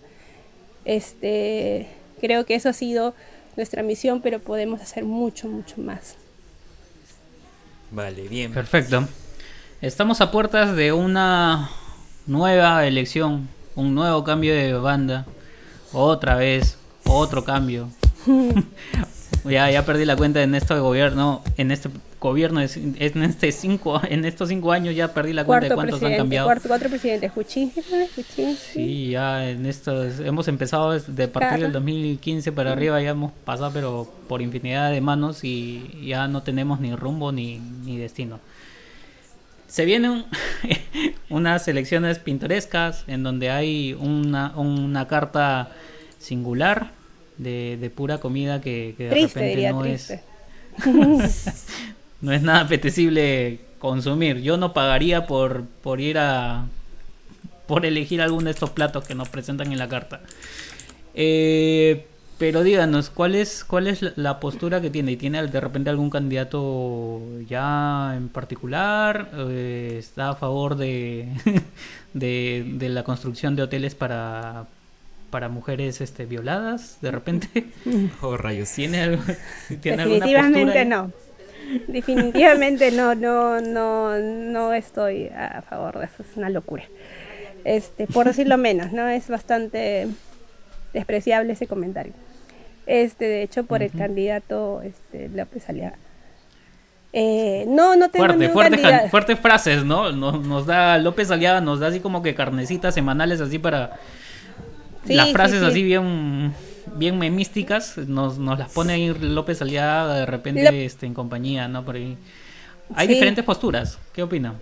Este, creo que eso ha sido nuestra misión, pero podemos hacer mucho, mucho más. Vale, bien. Perfecto. Estamos a puertas de una nueva elección, un nuevo cambio de banda. Otra vez, otro cambio. ya, ya perdí la cuenta en este gobierno, en este gobierno, en este cinco, en estos cinco años ya perdí la cuenta de cuántos han cambiado. Cuarto, cuatro presidentes, Sí, ya en estos, hemos empezado de partir del 2015 para arriba, ya hemos pasado pero por infinidad de manos y ya no tenemos ni rumbo ni, ni destino. Se vienen unas elecciones pintorescas en donde hay una, una carta singular de, de pura comida que, de repente no es no es nada apetecible consumir. Yo no pagaría por, por ir a por elegir alguno de estos platos que nos presentan en la carta. Eh, pero díganos, ¿cuál es, cuál es la postura que tiene? ¿Tiene de repente algún candidato ya en particular? Eh, ¿Está a favor de, de, de, la construcción de hoteles para, para mujeres este, violadas, de repente. Oh, rayos. ¿Tiene, algo, Definitivamente no. Definitivamente no, no, no, no estoy a favor de eso, es una locura. Este, por decirlo menos, ¿no? Es bastante despreciable ese comentario. Este, de hecho, por el candidato este, López Aliaga. Eh, no, no tengo fuerte, fuerte, fuertes frases, ¿no? Nos, nos da López Aliaga, nos da así como que carnecitas semanales así para las frases así bien bien memísticas nos, nos las pone ahí López Aliaga de repente este, en compañía, ¿no? Por ahí. Hay diferentes posturas. ¿Qué opina?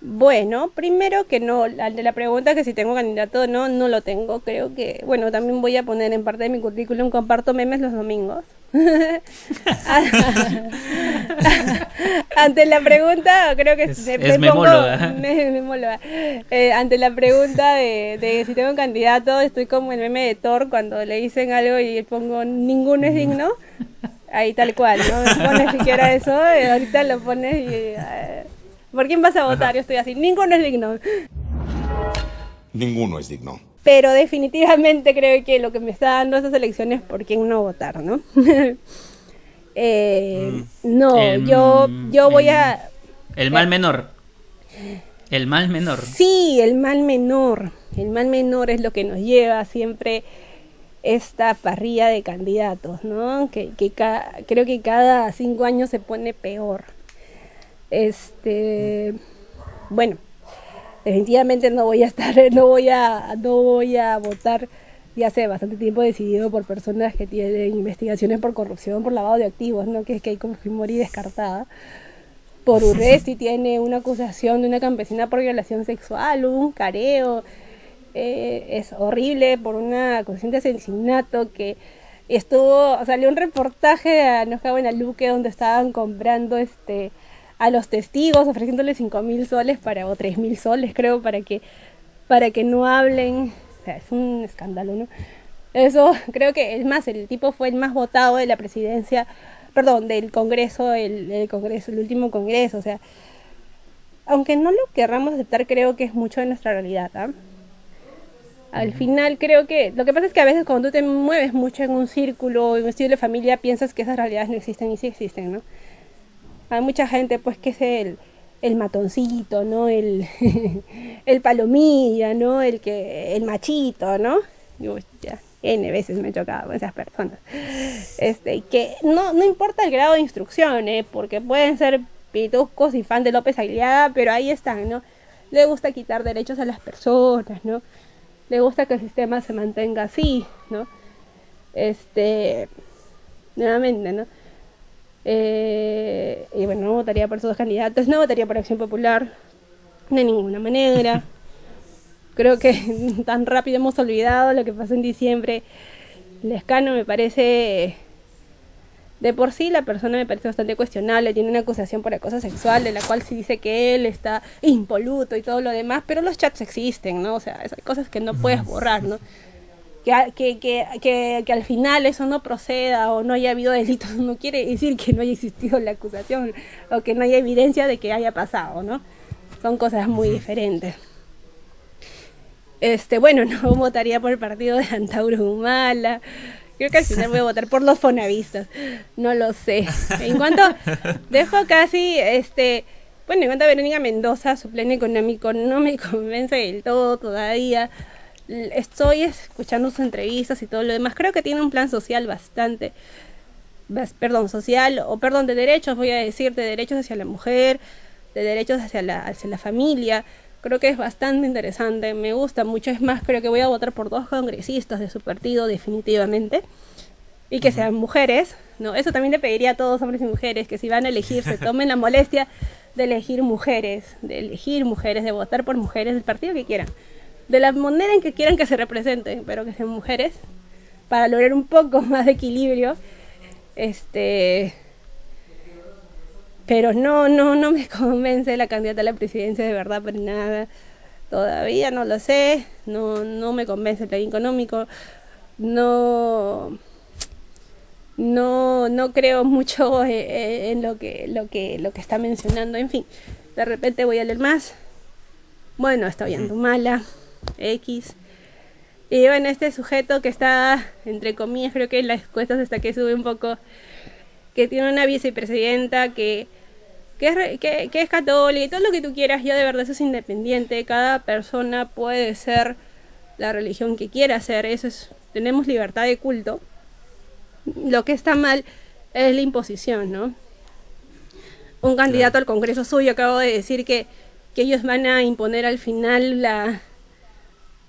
Bueno, primero que no, al de la pregunta que si tengo candidato no, no lo tengo. Creo que, bueno, también voy a poner en parte de mi currículum, comparto memes los domingos. ante la pregunta, creo que es, me, pongo, eh, ante la pregunta de, si tengo un candidato, estoy como el meme de Thor cuando le dicen algo y pongo ninguno es digno. Ahí tal cual, no me pones siquiera eso, y ahorita lo pones y... Eh, ¿Por quién vas a votar? Yo estoy así, ninguno es digno. Ninguno es digno pero definitivamente creo que lo que me está dando esas elecciones es por quién no votar, ¿no? Eh, mm. No, yo, yo voy a... El mal menor. El mal menor. Sí, el mal menor. El mal menor es lo que nos lleva siempre esta parrilla de candidatos, ¿no? Que, que creo que cada cinco años se pone peor. Este, bueno, definitivamente no voy a estar, no voy a, no voy a votar ya hace bastante tiempo decidido por personas que tienen investigaciones por corrupción, por lavado de activos, ¿no? Que es que hay como Fujimori descartada. Por Urresti tiene una acusación de una campesina por violación sexual, un careo. Eh, es horrible por una acusación de asesinato que estuvo, salió un reportaje a en Luque donde estaban comprando este a los testigos ofreciéndoles cinco mil soles para o tres mil soles creo para que para que no hablen o sea es un escándalo no eso creo que es más el tipo fue el más votado de la presidencia perdón del congreso el, congreso el último congreso o sea aunque no lo querramos aceptar creo que es mucho de nuestra realidad ¿ah? Al final creo que lo que pasa es que a veces cuando tú te mueves mucho en un círculo, en un estilo de familia, piensas que esas realidades no existen y sí existen, ¿no? Hay mucha gente pues que es el, el matoncito, ¿no? El, el palomilla, ¿no? El que el machito, ¿no? Yo ya N veces me he chocado con esas personas. Este, que no, no importa el grado de instrucción, ¿eh? porque pueden ser pituscos y fan de López Aguilar, pero ahí están, ¿no? Le gusta quitar derechos a las personas, ¿no? Le gusta que el sistema se mantenga así, ¿no? Este, nuevamente, ¿no? Eh, y bueno, no votaría por esos dos candidatos, no votaría por Acción Popular, de ninguna manera. Creo que tan rápido hemos olvidado lo que pasó en diciembre. Lescano me parece de por sí la persona me parece bastante cuestionable, tiene una acusación por acoso sexual, de la cual se dice que él está impoluto y todo lo demás, pero los chats existen, ¿no? O sea, hay cosas que no puedes borrar, ¿no? Que, que, que, que, al final eso no proceda o no haya habido delitos, no quiere decir que no haya existido la acusación o que no haya evidencia de que haya pasado, ¿no? Son cosas muy diferentes. Este, bueno, no votaría por el partido de Antauro Humala. Creo que al final voy a votar por los fonavistas. No lo sé. En cuanto dejo casi, este, bueno, en cuanto a Verónica Mendoza, su plan económico no me convence del todo todavía. Estoy escuchando sus entrevistas y todo lo demás. Creo que tiene un plan social bastante, perdón, social, o perdón, de derechos, voy a decir, de derechos hacia la mujer, de derechos hacia la, hacia la familia. Creo que es bastante interesante, me gusta mucho. Es más, creo que voy a votar por dos congresistas de su partido definitivamente. Y que sean mujeres, ¿no? Eso también le pediría a todos hombres y mujeres que si van a elegir se tomen la molestia de elegir mujeres, de elegir mujeres, de votar por mujeres del partido que quieran. De la manera en que quieran que se representen, pero que sean mujeres, para lograr un poco más de equilibrio. Este, pero no, no, no me convence la candidata a la presidencia de verdad para nada. Todavía no lo sé, no, no me convence el plan económico, no, no, no creo mucho eh, eh, en lo que, lo que, lo que está mencionando, en fin, de repente voy a leer más. Bueno, está viendo mala, X. Y bueno, este sujeto que está, entre comillas, creo que en las encuestas hasta que sube un poco que tiene una vicepresidenta que, que, es, que, es católica y todo lo que tú quieras, yo de verdad eso es independiente, cada persona puede ser la religión que quiera ser, eso es, tenemos libertad de culto. Lo que está mal es la imposición, ¿no? Un candidato al Congreso suyo acabo de decir que, que ellos van a imponer al final la,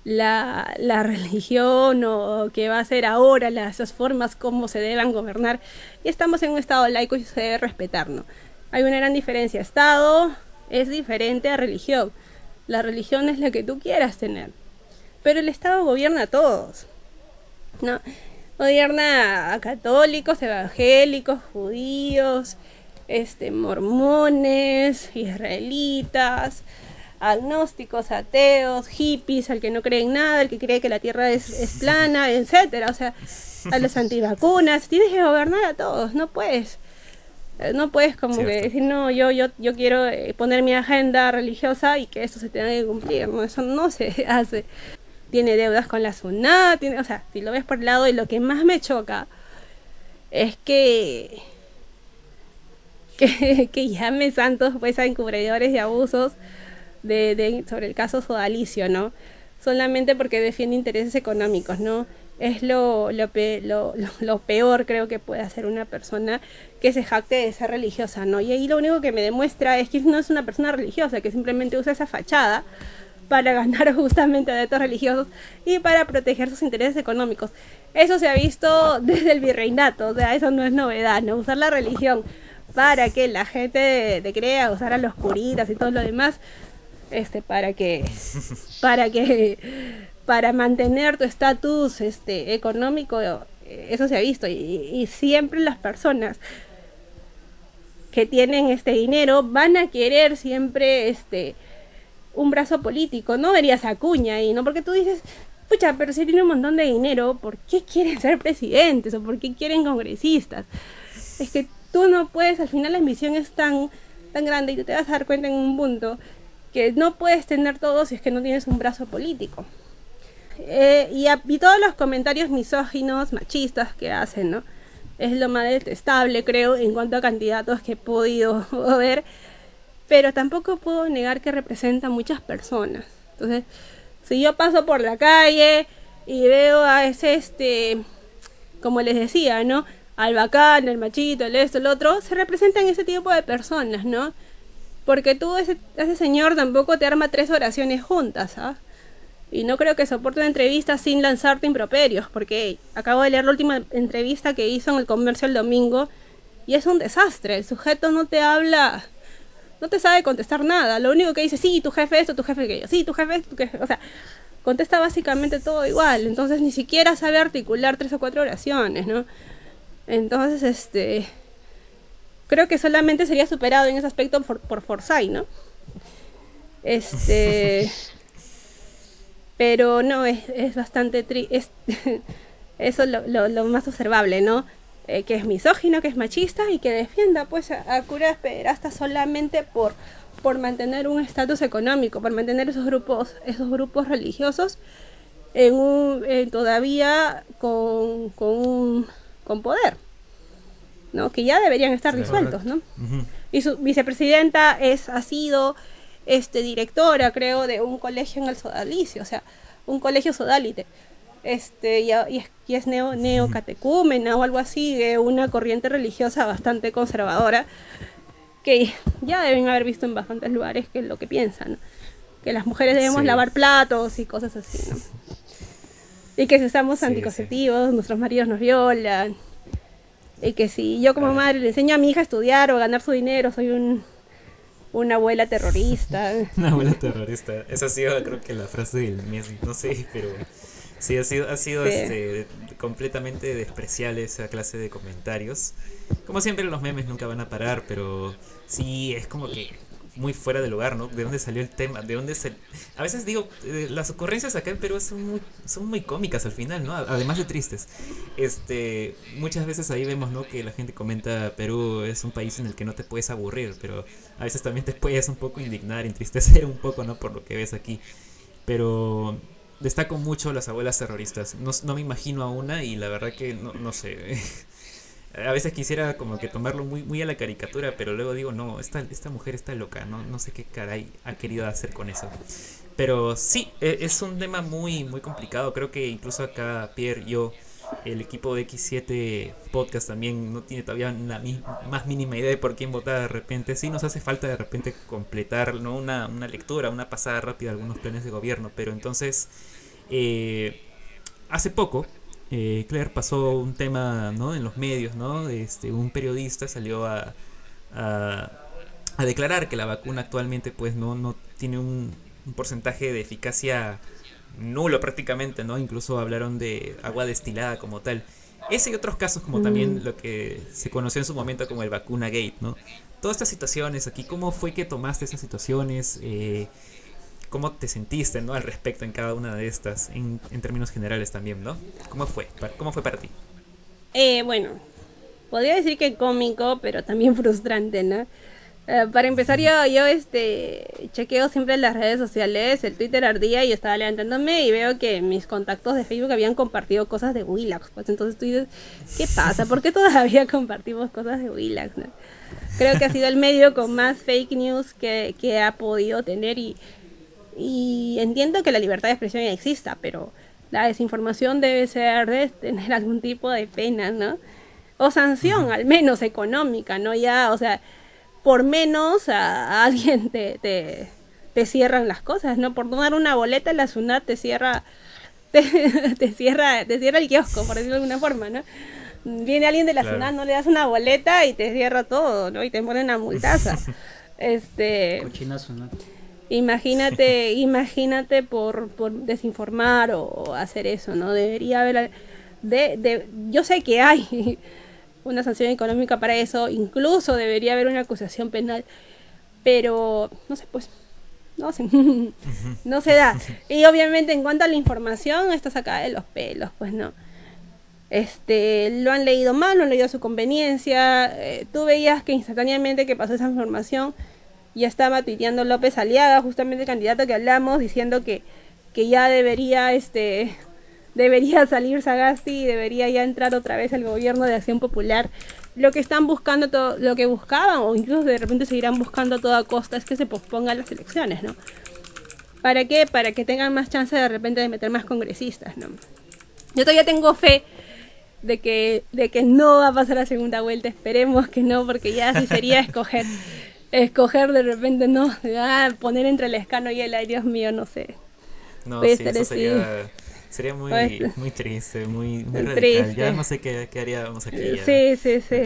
la, religión o que va a ser ahora las, formas como se deban gobernar. Y estamos en un Estado laico y se debe respetar, ¿no? Hay una gran diferencia. Estado es diferente a religión. La religión es la que tú quieras tener. Pero el Estado gobierna a todos. ¿no? Gobierna a católicos, evangélicos, judíos, este, mormones, israelitas, agnósticos, ateos, hippies, al que no cree en nada, el que cree que la Tierra es, plana, etcétera, o sea, a los antivacunas, tienes que gobernar a todos, no puedes. Eh, no puedes como que decir, no, yo, yo, yo quiero eh, poner mi agenda religiosa y que esto se tenga que cumplir, no, eso no se hace. Tiene deudas con la SUNAT, tiene, o sea, si lo ves por el lado y lo que más me choca es que que, que llame santos pues a encubridores y abusos sobre el caso sodalicio, ¿no? Solamente porque defiende intereses económicos, ¿no? Es lo, lo, peor creo que puede hacer una persona que se jacte de ser religiosa, ¿no? Y ahí lo único que me demuestra es que no es una persona religiosa, que simplemente usa esa fachada para ganar justamente adeptos religiosos y para proteger sus intereses económicos. Eso se ha visto desde el virreinato, o sea, eso no es novedad, ¿no? Usar la religión para que la gente de, crea, usar a los curitas y todo lo demás, este, para que, para que, para mantener tu estatus este, económico, eso se ha visto, y, siempre las personas que tienen este dinero van a querer siempre este un brazo político, no verías a Cuña y no porque tú dices, pucha, pero si tiene un montón de dinero, ¿por qué quieren ser presidentes o por qué quieren congresistas? Es que tú no puedes, al final la ambición es tan, tan grande y tú te vas a dar cuenta en un punto que no puedes tener todo si es que no tienes un brazo político. Eh, y, todos los comentarios misóginos, machistas que hacen, ¿no? Es lo más detestable, creo, en cuanto a candidatos que he podido ver, pero tampoco puedo negar que representa a muchas personas. Entonces, si yo paso por la calle y veo a ese, este, como les decía, ¿no? Al bacán, el machito, el esto, el otro, se representan ese tipo de personas, ¿no? Porque tú, ese, señor tampoco te arma tres oraciones juntas, ¿ah? Y no creo que soporte una entrevista sin lanzarte improperios, porque acabo de leer la última entrevista que hizo en el comercio el domingo y es un desastre. El sujeto no te habla, no te sabe contestar nada. Lo único que dice, sí, tu jefe esto, tu jefe aquello, sí, tu jefe esto, tu jefe. O sea, contesta básicamente todo igual. Entonces ni siquiera sabe articular tres o cuatro oraciones, ¿no? Entonces, este. Creo que solamente sería superado en ese aspecto por, por Forsyth, ¿no? Este. Pero no, es, es bastante triste. eso es lo, lo, lo, más observable, ¿no? Eh, que es misógino, que es machista y que defienda pues a, a curas pederastas solamente por, por mantener un estatus económico, por mantener esos grupos, esos grupos religiosos en un, eh, todavía con, con, con poder. ¿No? que ya deberían estar disueltos, ¿no? Uh -huh. Y su vicepresidenta es, ha sido este, directora, creo, de un colegio en el Sodalicio, o sea, un colegio sodalite. Este, y, y es, y es neo, neocatecúmena o algo así, de una corriente religiosa bastante conservadora, que ya deben haber visto en bastantes lugares que es lo que piensan, que las mujeres debemos sí. lavar platos y cosas así, ¿no? Y que si usamos sí, anticonceptivos, sí. nuestros maridos nos violan, y que si yo como madre le enseño a mi hija a estudiar o a ganar su dinero, soy un, una abuela terrorista. una abuela terrorista. Esa ha sido creo que la frase del mes, no sé, pero sí ha sido, ha sido sí. este, completamente despreciable esa clase de comentarios. Como siempre los memes nunca van a parar, pero sí es como que muy fuera de lugar, ¿no? ¿De dónde salió el tema? ¿De dónde se...? A veces digo, eh, las ocurrencias acá en Perú son muy, son muy cómicas al final, ¿no? Además de tristes. Este, muchas veces ahí vemos, ¿no? Que la gente comenta, Perú es un país en el que no te puedes aburrir, pero a veces también te puedes un poco indignar, entristecer un poco, ¿no? Por lo que ves aquí. Pero destaco mucho las abuelas terroristas. No, no me imagino a una y la verdad que no, no sé... a veces quisiera como que tomarlo muy, muy a la caricatura, pero luego digo, no, esta, esta mujer está loca, no, no sé qué caray ha querido hacer con eso. Pero sí, es un tema muy, muy complicado. Creo que incluso acá Pierre, yo, el equipo de X7 Podcast también no tiene todavía la más mínima idea de por quién votar de repente. Sí nos hace falta de repente completar ¿no? una, una lectura, una pasada rápida de algunos planes de gobierno. Pero entonces, eh, hace poco, eh, Claire pasó un tema ¿no? en los medios, ¿no? Este, un periodista salió a, a, a, declarar que la vacuna actualmente pues no, no tiene un, un, porcentaje de eficacia nulo prácticamente, ¿no? Incluso hablaron de agua destilada como tal. Ese y otros casos como mm. también lo que se conoció en su momento como el vacuna gate, ¿no? Todas estas situaciones aquí, ¿cómo fue que tomaste esas situaciones? Eh, cómo te sentiste ¿no? al respecto en cada una de estas, en, en términos generales también, ¿no? ¿Cómo fue? ¿Cómo fue para ti? Eh, bueno, podría decir que cómico, pero también frustrante, ¿no? Uh, para empezar, yo, yo este, chequeo siempre las redes sociales, el Twitter ardía y estaba levantándome y veo que mis contactos de Facebook habían compartido cosas de Willax. Pues entonces tú dices, ¿qué pasa? ¿Por qué todavía compartimos cosas de Willax? ¿no? Creo que ha sido el medio con más fake news que, que ha podido tener y, y entiendo que la libertad de expresión ya exista, pero la desinformación debe ser de tener algún tipo de pena, ¿no? O sanción, al menos económica, ¿no? Ya, o sea, por menos a, a alguien te, te, te, cierran las cosas, ¿no? Por no dar una boleta, la SUNAT te cierra, te, te, cierra, te cierra el kiosco, por decirlo de alguna forma, ¿no? Viene alguien de la claro. SUNAT, no le das una boleta y te cierra todo, ¿no? Y te ponen una multaza. este... Cochinazo, ¿no? Imagínate, imagínate por, por desinformar o, o, hacer eso, ¿no? Debería haber... De, de, yo sé que hay una sanción económica para eso, incluso debería haber una acusación penal, pero no sé, pues no sé, no se da. Y obviamente en cuanto a la información, está sacada de los pelos, pues no. Este, lo han leído mal, lo han leído a su conveniencia. Eh, tú veías que instantáneamente que pasó esa información, ya estaba tuiteando López Aliaga, justamente el candidato que hablamos, diciendo que, que ya debería, este, debería salir Sagasti y debería ya entrar otra vez al gobierno de Acción Popular. Lo que están buscando, todo, lo que buscaban, o incluso de repente seguirán buscando a toda costa, es que se pospongan las elecciones, ¿no? ¿Para qué? Para que tengan más chance de repente de meter más congresistas, ¿no? Yo todavía tengo fe de que, de que no va a pasar la segunda vuelta, esperemos que no, porque ya así sería escoger, escoger de repente, no, ah, poner entre el escano y el ay, Dios mío, no sé. No, sí, eso sería, sería muy, muy triste, muy, muy radical. Ya no sé qué, qué haríamos aquí. Ya. Sí, sí, sí.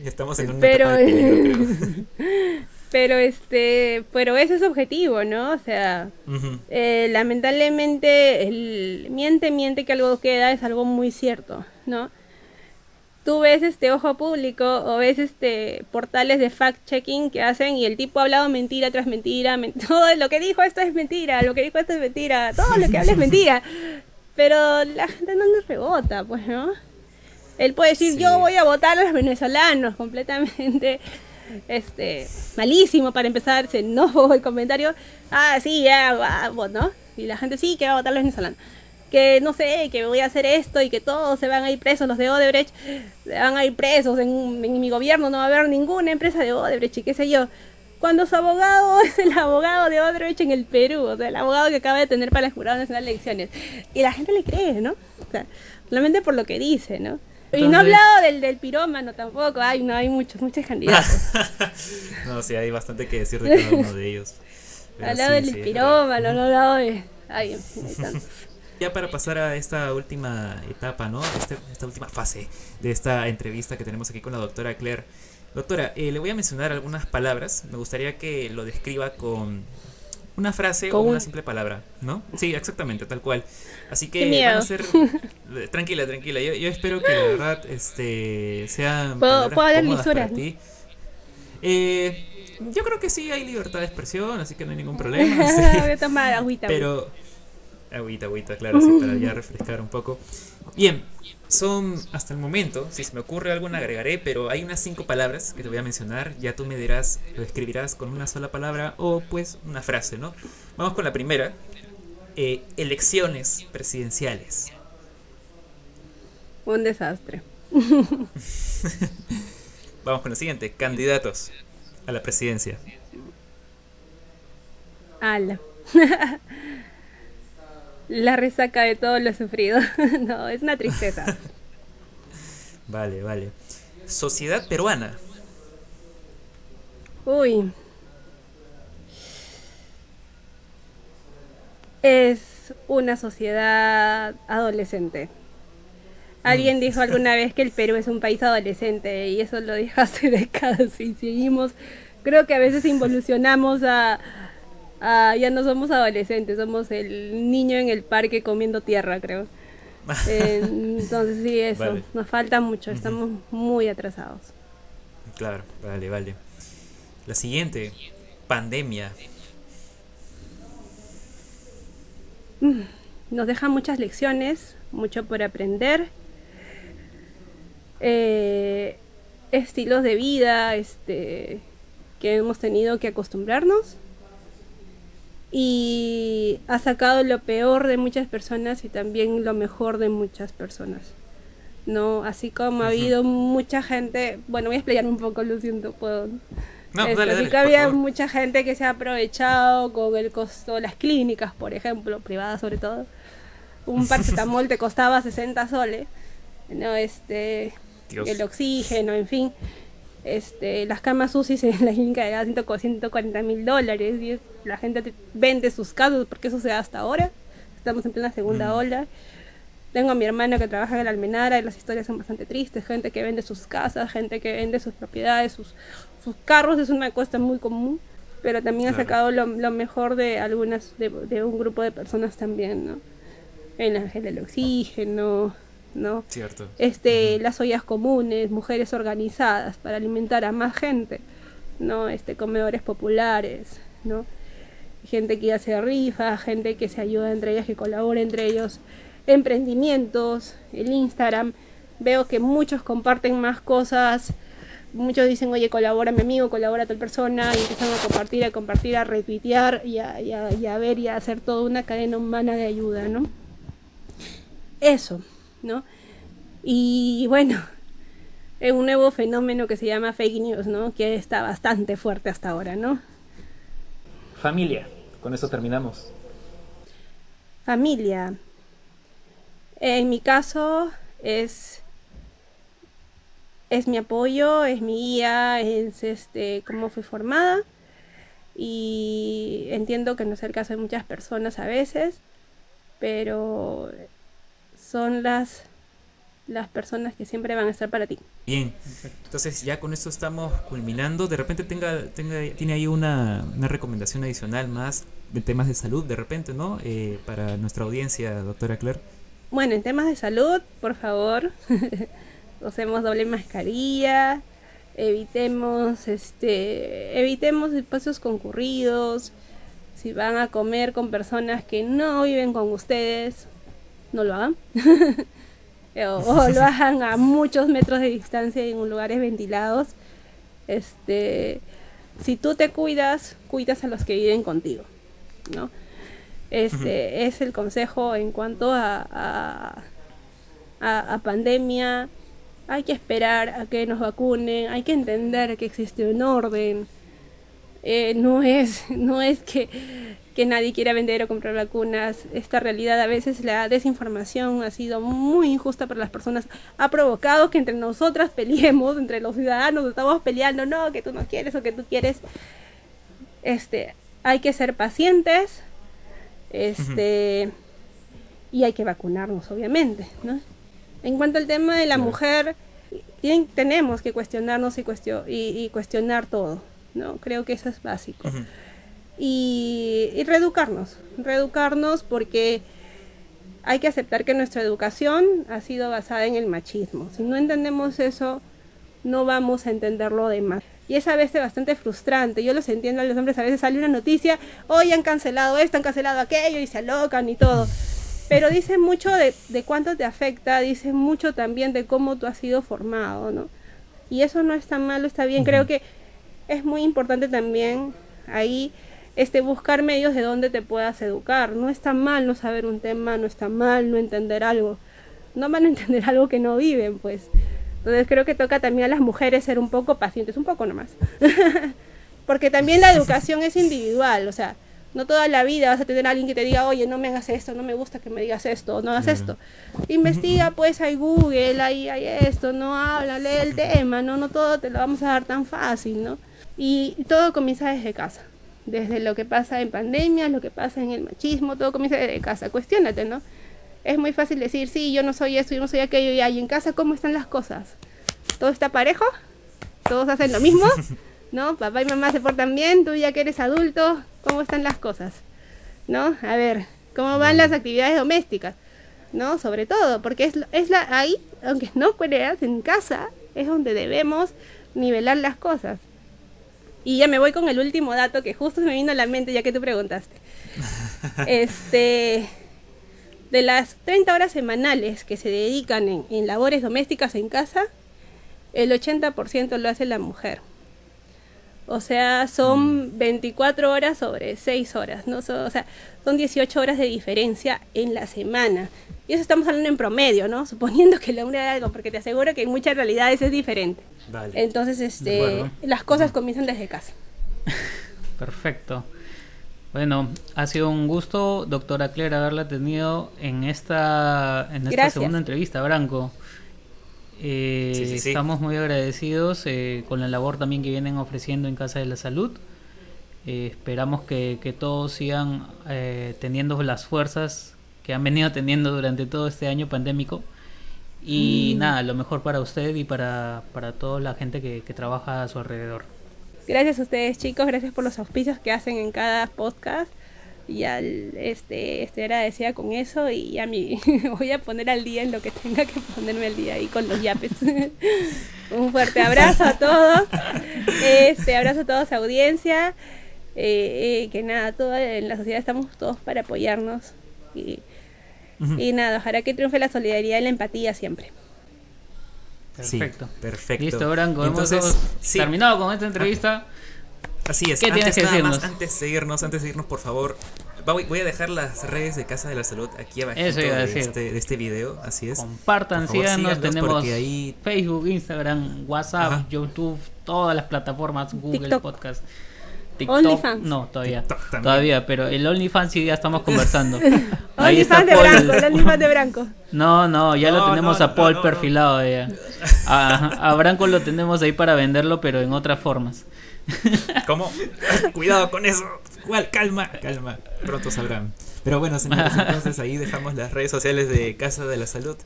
Estamos en un Pero, peligro, pero este pero ese es objetivo no o sea eh, lamentablemente el miente miente que algo queda es algo muy cierto no tú ves este ojo público o ves este portales de fact checking que hacen y el tipo ha hablado mentira tras mentira todo lo que dijo esto es mentira lo que dijo esto es mentira todo lo que habla es mentira. Pero la gente no nos rebota pues no él puede decir yo voy a votar a los venezolanos completamente este, malísimo para empezar, se enojó el comentario, ah, sí, ya, vamos, ¿no? Y la gente, sí, que va a votar los venezolanos. Que no sé, que voy a hacer esto y que todos se van a ir presos, los de Odebrecht se van a ir presos, en, mi gobierno no va a haber ninguna empresa de Odebrecht y qué sé yo. Cuando su abogado es el abogado de Odebrecht en el Perú, o sea, el abogado que acaba de tener para el Jurado Nacional de Elecciones. Y la gente le cree, ¿no? O sea, solamente por lo que dice, ¿no? y no he hablado del, del pirómano tampoco. Ay, no, hay muchos, muchos candidatos. no, sí, hay bastante que decir de cada uno de ellos. Hablado del pirómano, no he hablado de. Ay, Ya para pasar a esta última etapa, ¿no? Este, esta última fase de esta entrevista que tenemos aquí con la doctora Claire. Doctora, eh, le voy a mencionar algunas palabras. Me gustaría que lo describa con una frase o una simple palabra, ¿no? Sí, exactamente, tal cual. Así que van a ser tranquila, tranquila. Yo, yo, espero que la verdad este sea ¿Puedo, ¿puedo hablar ti. Eh, yo creo que sí hay libertad de expresión, así que no hay ningún problema. Voy a tomar agüita. Pero agüita, agüita, claro, sí, para ya refrescar un poco. Bien, son hasta el momento, si se me ocurre algo agregaré, pero hay unas cinco palabras que te voy a mencionar, ya tú me dirás, lo escribirás con una sola palabra o pues una frase, ¿no? Vamos con la primera, eh, elecciones presidenciales. Un desastre. Vamos con la siguiente, candidatos a la presidencia. Ala. la resaca de todo lo sufrido. no, es una tristeza. vale, vale. Sociedad peruana. Uy. Es una sociedad adolescente. Alguien mm. dijo alguna vez que el Perú es un país adolescente y eso lo dijo hace décadas y seguimos. Creo que a veces involucionamos a, Ah, ya no somos adolescentes, somos el niño en el parque comiendo tierra, creo. entonces sí, eso, nos falta mucho, estamos muy atrasados. Claro, vale, vale. La siguiente, pandemia. Mm, nos deja muchas lecciones, mucho por aprender. Eh, estilos de vida este, que hemos tenido que acostumbrarnos y ha sacado lo peor de muchas personas y también lo mejor de muchas personas. ¿no? Así como ha habido mucha gente, bueno, voy a explicar un poco, lo siento, puedo. No, este, dale, que había mucha gente que se ha aprovechado con el costo, las clínicas, por ejemplo, privadas sobre todo. Un paracetamol te costaba 60 soles, ¿no? Este, el oxígeno, en fin este, las camas UCI en la clínica de 140 mil dólares y la gente vende sus casos porque eso se da hasta ahora. Estamos en plena segunda mm. ola. Tengo a mi hermana que trabaja en la Almenara y las historias son bastante tristes. Gente que vende sus casas, gente que vende sus propiedades, sus, sus carros es una cuesta muy común. Pero también ha sacado lo, mejor de algunas, de, de, un grupo de personas también, ¿no? El ángel del oxígeno, ¿no? Cierto. Este, las ollas comunes, mujeres organizadas para alimentar a más gente, ¿no? Este, comedores populares, ¿no? Gente que hace rifa, gente que se ayuda entre ellas, que colabora entre ellos, emprendimientos, el Instagram, veo que muchos comparten más cosas, muchos dicen, oye, colabora mi amigo, colabora tal persona, y empiezan a compartir, a compartir, a retuitear y a, y a, y a ver y a hacer toda una cadena humana de ayuda, ¿no? Eso, ¿no? Y bueno, es un nuevo fenómeno que se llama fake news, ¿no? Que está bastante fuerte hasta ahora, ¿no? Familia, con eso terminamos. Familia. En mi caso es es mi apoyo, es mi guía, es este cómo fui formada y entiendo que no es el caso de muchas personas a veces, pero son las las personas que siempre van a estar para ti. Bien, entonces ya con esto estamos culminando. De repente tenga, tenga tiene ahí una, una recomendación adicional más de temas de salud, de repente, ¿no? Eh, para nuestra audiencia, doctora Claire. Bueno, en temas de salud, por favor, usemos doble mascarilla, evitemos, este, evitemos espacios concurridos. Si van a comer con personas que no viven con ustedes, no lo hagan. o, lo hagan a muchos metros de distancia en lugares ventilados. Este, si tú te cuidas, cuidas a los que viven contigo, ¿no? Este es el consejo en cuanto a, a, pandemia. Hay que esperar a que nos vacunen, hay que entender que existe un orden. Eh, no es, no es que que nadie quiera vender o comprar vacunas. Esta realidad a veces la desinformación ha sido muy injusta para las personas. Ha provocado que entre nosotras peleemos, entre los ciudadanos estamos peleando, no, que tú no quieres o que tú quieres. Este, hay que ser pacientes. Este, y hay que vacunarnos, obviamente, ¿no? En cuanto al tema de la mujer, tenemos que cuestionarnos y, y, cuestionar todo, ¿no? Creo que eso es básico y, reeducarnos, reeducarnos porque hay que aceptar que nuestra educación ha sido basada en el machismo. Si no entendemos eso, no vamos a entender lo demás. Y es a veces bastante frustrante. Yo los entiendo a los hombres, a veces sale una noticia, hoy han cancelado esto, han cancelado aquello y se alocan y todo. Pero dice mucho de, de cuánto te afecta, dice mucho también de cómo tú has sido formado, ¿no? Y eso no está malo, está bien. Creo que es muy importante también ahí este, buscar medios de donde te puedas educar. No está mal no saber un tema, no está mal no entender algo. No van a entender algo que no viven, pues. Entonces creo que toca también a las mujeres ser un poco pacientes, un poco nomás. Porque también la educación es individual, o sea, no toda la vida vas a tener a alguien que te diga, oye, no me hagas esto, no me gusta que me digas esto, no hagas esto. Investiga, pues, hay Google, ahí hay esto, no habla, lee el tema, no, no todo te lo vamos a dar tan fácil, ¿no? Y todo comienza desde casa desde lo que pasa en pandemia, lo que pasa en el machismo, todo comienza desde casa. Cuestiónate, ¿no? Es muy fácil decir, sí, yo no soy esto, yo no soy aquello, y ahí en casa, ¿cómo están las cosas? ¿Todo está parejo? ¿Todos hacen lo mismo? ¿No? Papá y mamá se portan bien, tú ya que eres adulto, ¿cómo están las cosas? ¿No? A ver, ¿cómo van las actividades domésticas? ¿No? Sobre todo, porque es, es la, ahí, aunque no creas, en casa es donde debemos nivelar las cosas. Y ya me voy con el último dato que justo me vino a la mente ya que tú preguntaste. este, de las 30 horas semanales que se dedican en, labores domésticas en casa, el 80% lo hace la mujer. O sea, son 24 mm. horas sobre 6 horas, ¿no? o sea, son 18 horas de diferencia en la semana. Y eso estamos hablando en promedio, ¿no? Suponiendo que la une algo, porque te aseguro que en muchas realidades es diferente. Entonces, este, las cosas comienzan desde casa. Perfecto. Bueno, ha sido un gusto, doctora Claire, haberla tenido en esta, en esta segunda entrevista, Branco. Eh, estamos muy agradecidos eh, con la labor también que vienen ofreciendo en Casa de la Salud. Eh, esperamos que, que, todos sigan teniendo las fuerzas que han venido teniendo durante todo este año pandémico y mm. nada, lo mejor para usted y para, para toda la gente que, trabaja a su alrededor. Gracias a ustedes chicos, gracias por los auspicios que hacen en cada podcast. Y al, este, estoy agradecida con eso y a mí voy a poner al día en lo que tenga que ponerme al día ahí con los yapes. Un fuerte abrazo a todos. Este abrazo a todos audiencia. Eh, eh, que nada, toda en la sociedad estamos todos para apoyarnos y y nada, ojalá que triunfe la solidaridad y la empatía siempre. Perfecto. perfecto. Listo, Branco. Entonces, terminado con esta entrevista. Así es. ¿Qué antes, tienes que nada antes de seguirnos, antes de seguirnos, por favor, voy a dejar las redes de Casa de la Salud aquí abajo de, este, de este video. Así es. Compartan, síganos. Tenemos Facebook, Instagram, WhatsApp, YouTube, todas las plataformas, Google Podcast. TikTok. No, todavía. Todavía, pero el OnlyFans sí ya estamos conversando. Ahí está de Branco, el OnlyFans de Branco. No, no, ya lo tenemos a Paul perfilado ya. A, a Branco lo tenemos ahí para venderlo, pero en otras formas. ¿Cómo? Cuidado con eso. ¿Cuál? Calma, calma. Pronto sabrán. Pero bueno, señores, entonces ahí dejamos las redes sociales de Casa de la Salud.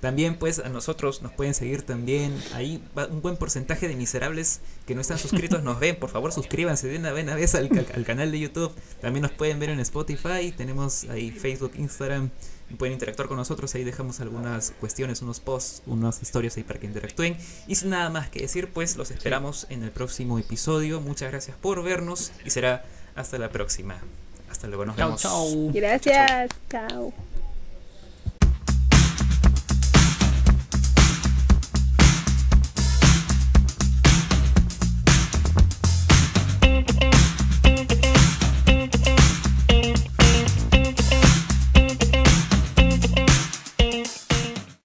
También pues a nosotros nos pueden seguir también. Ahí un buen porcentaje de miserables que no están suscritos nos ven. Por favor suscríbanse de una vez al, al canal de YouTube. También nos pueden ver en Spotify. Tenemos ahí Facebook, Instagram. Pueden interactuar con nosotros. Ahí dejamos algunas cuestiones, unos posts, unas historias ahí para que interactúen. Y sin nada más que decir pues los esperamos en el próximo episodio. Muchas gracias por vernos y será hasta la próxima. Hasta luego, nos vemos. Gracias. chao.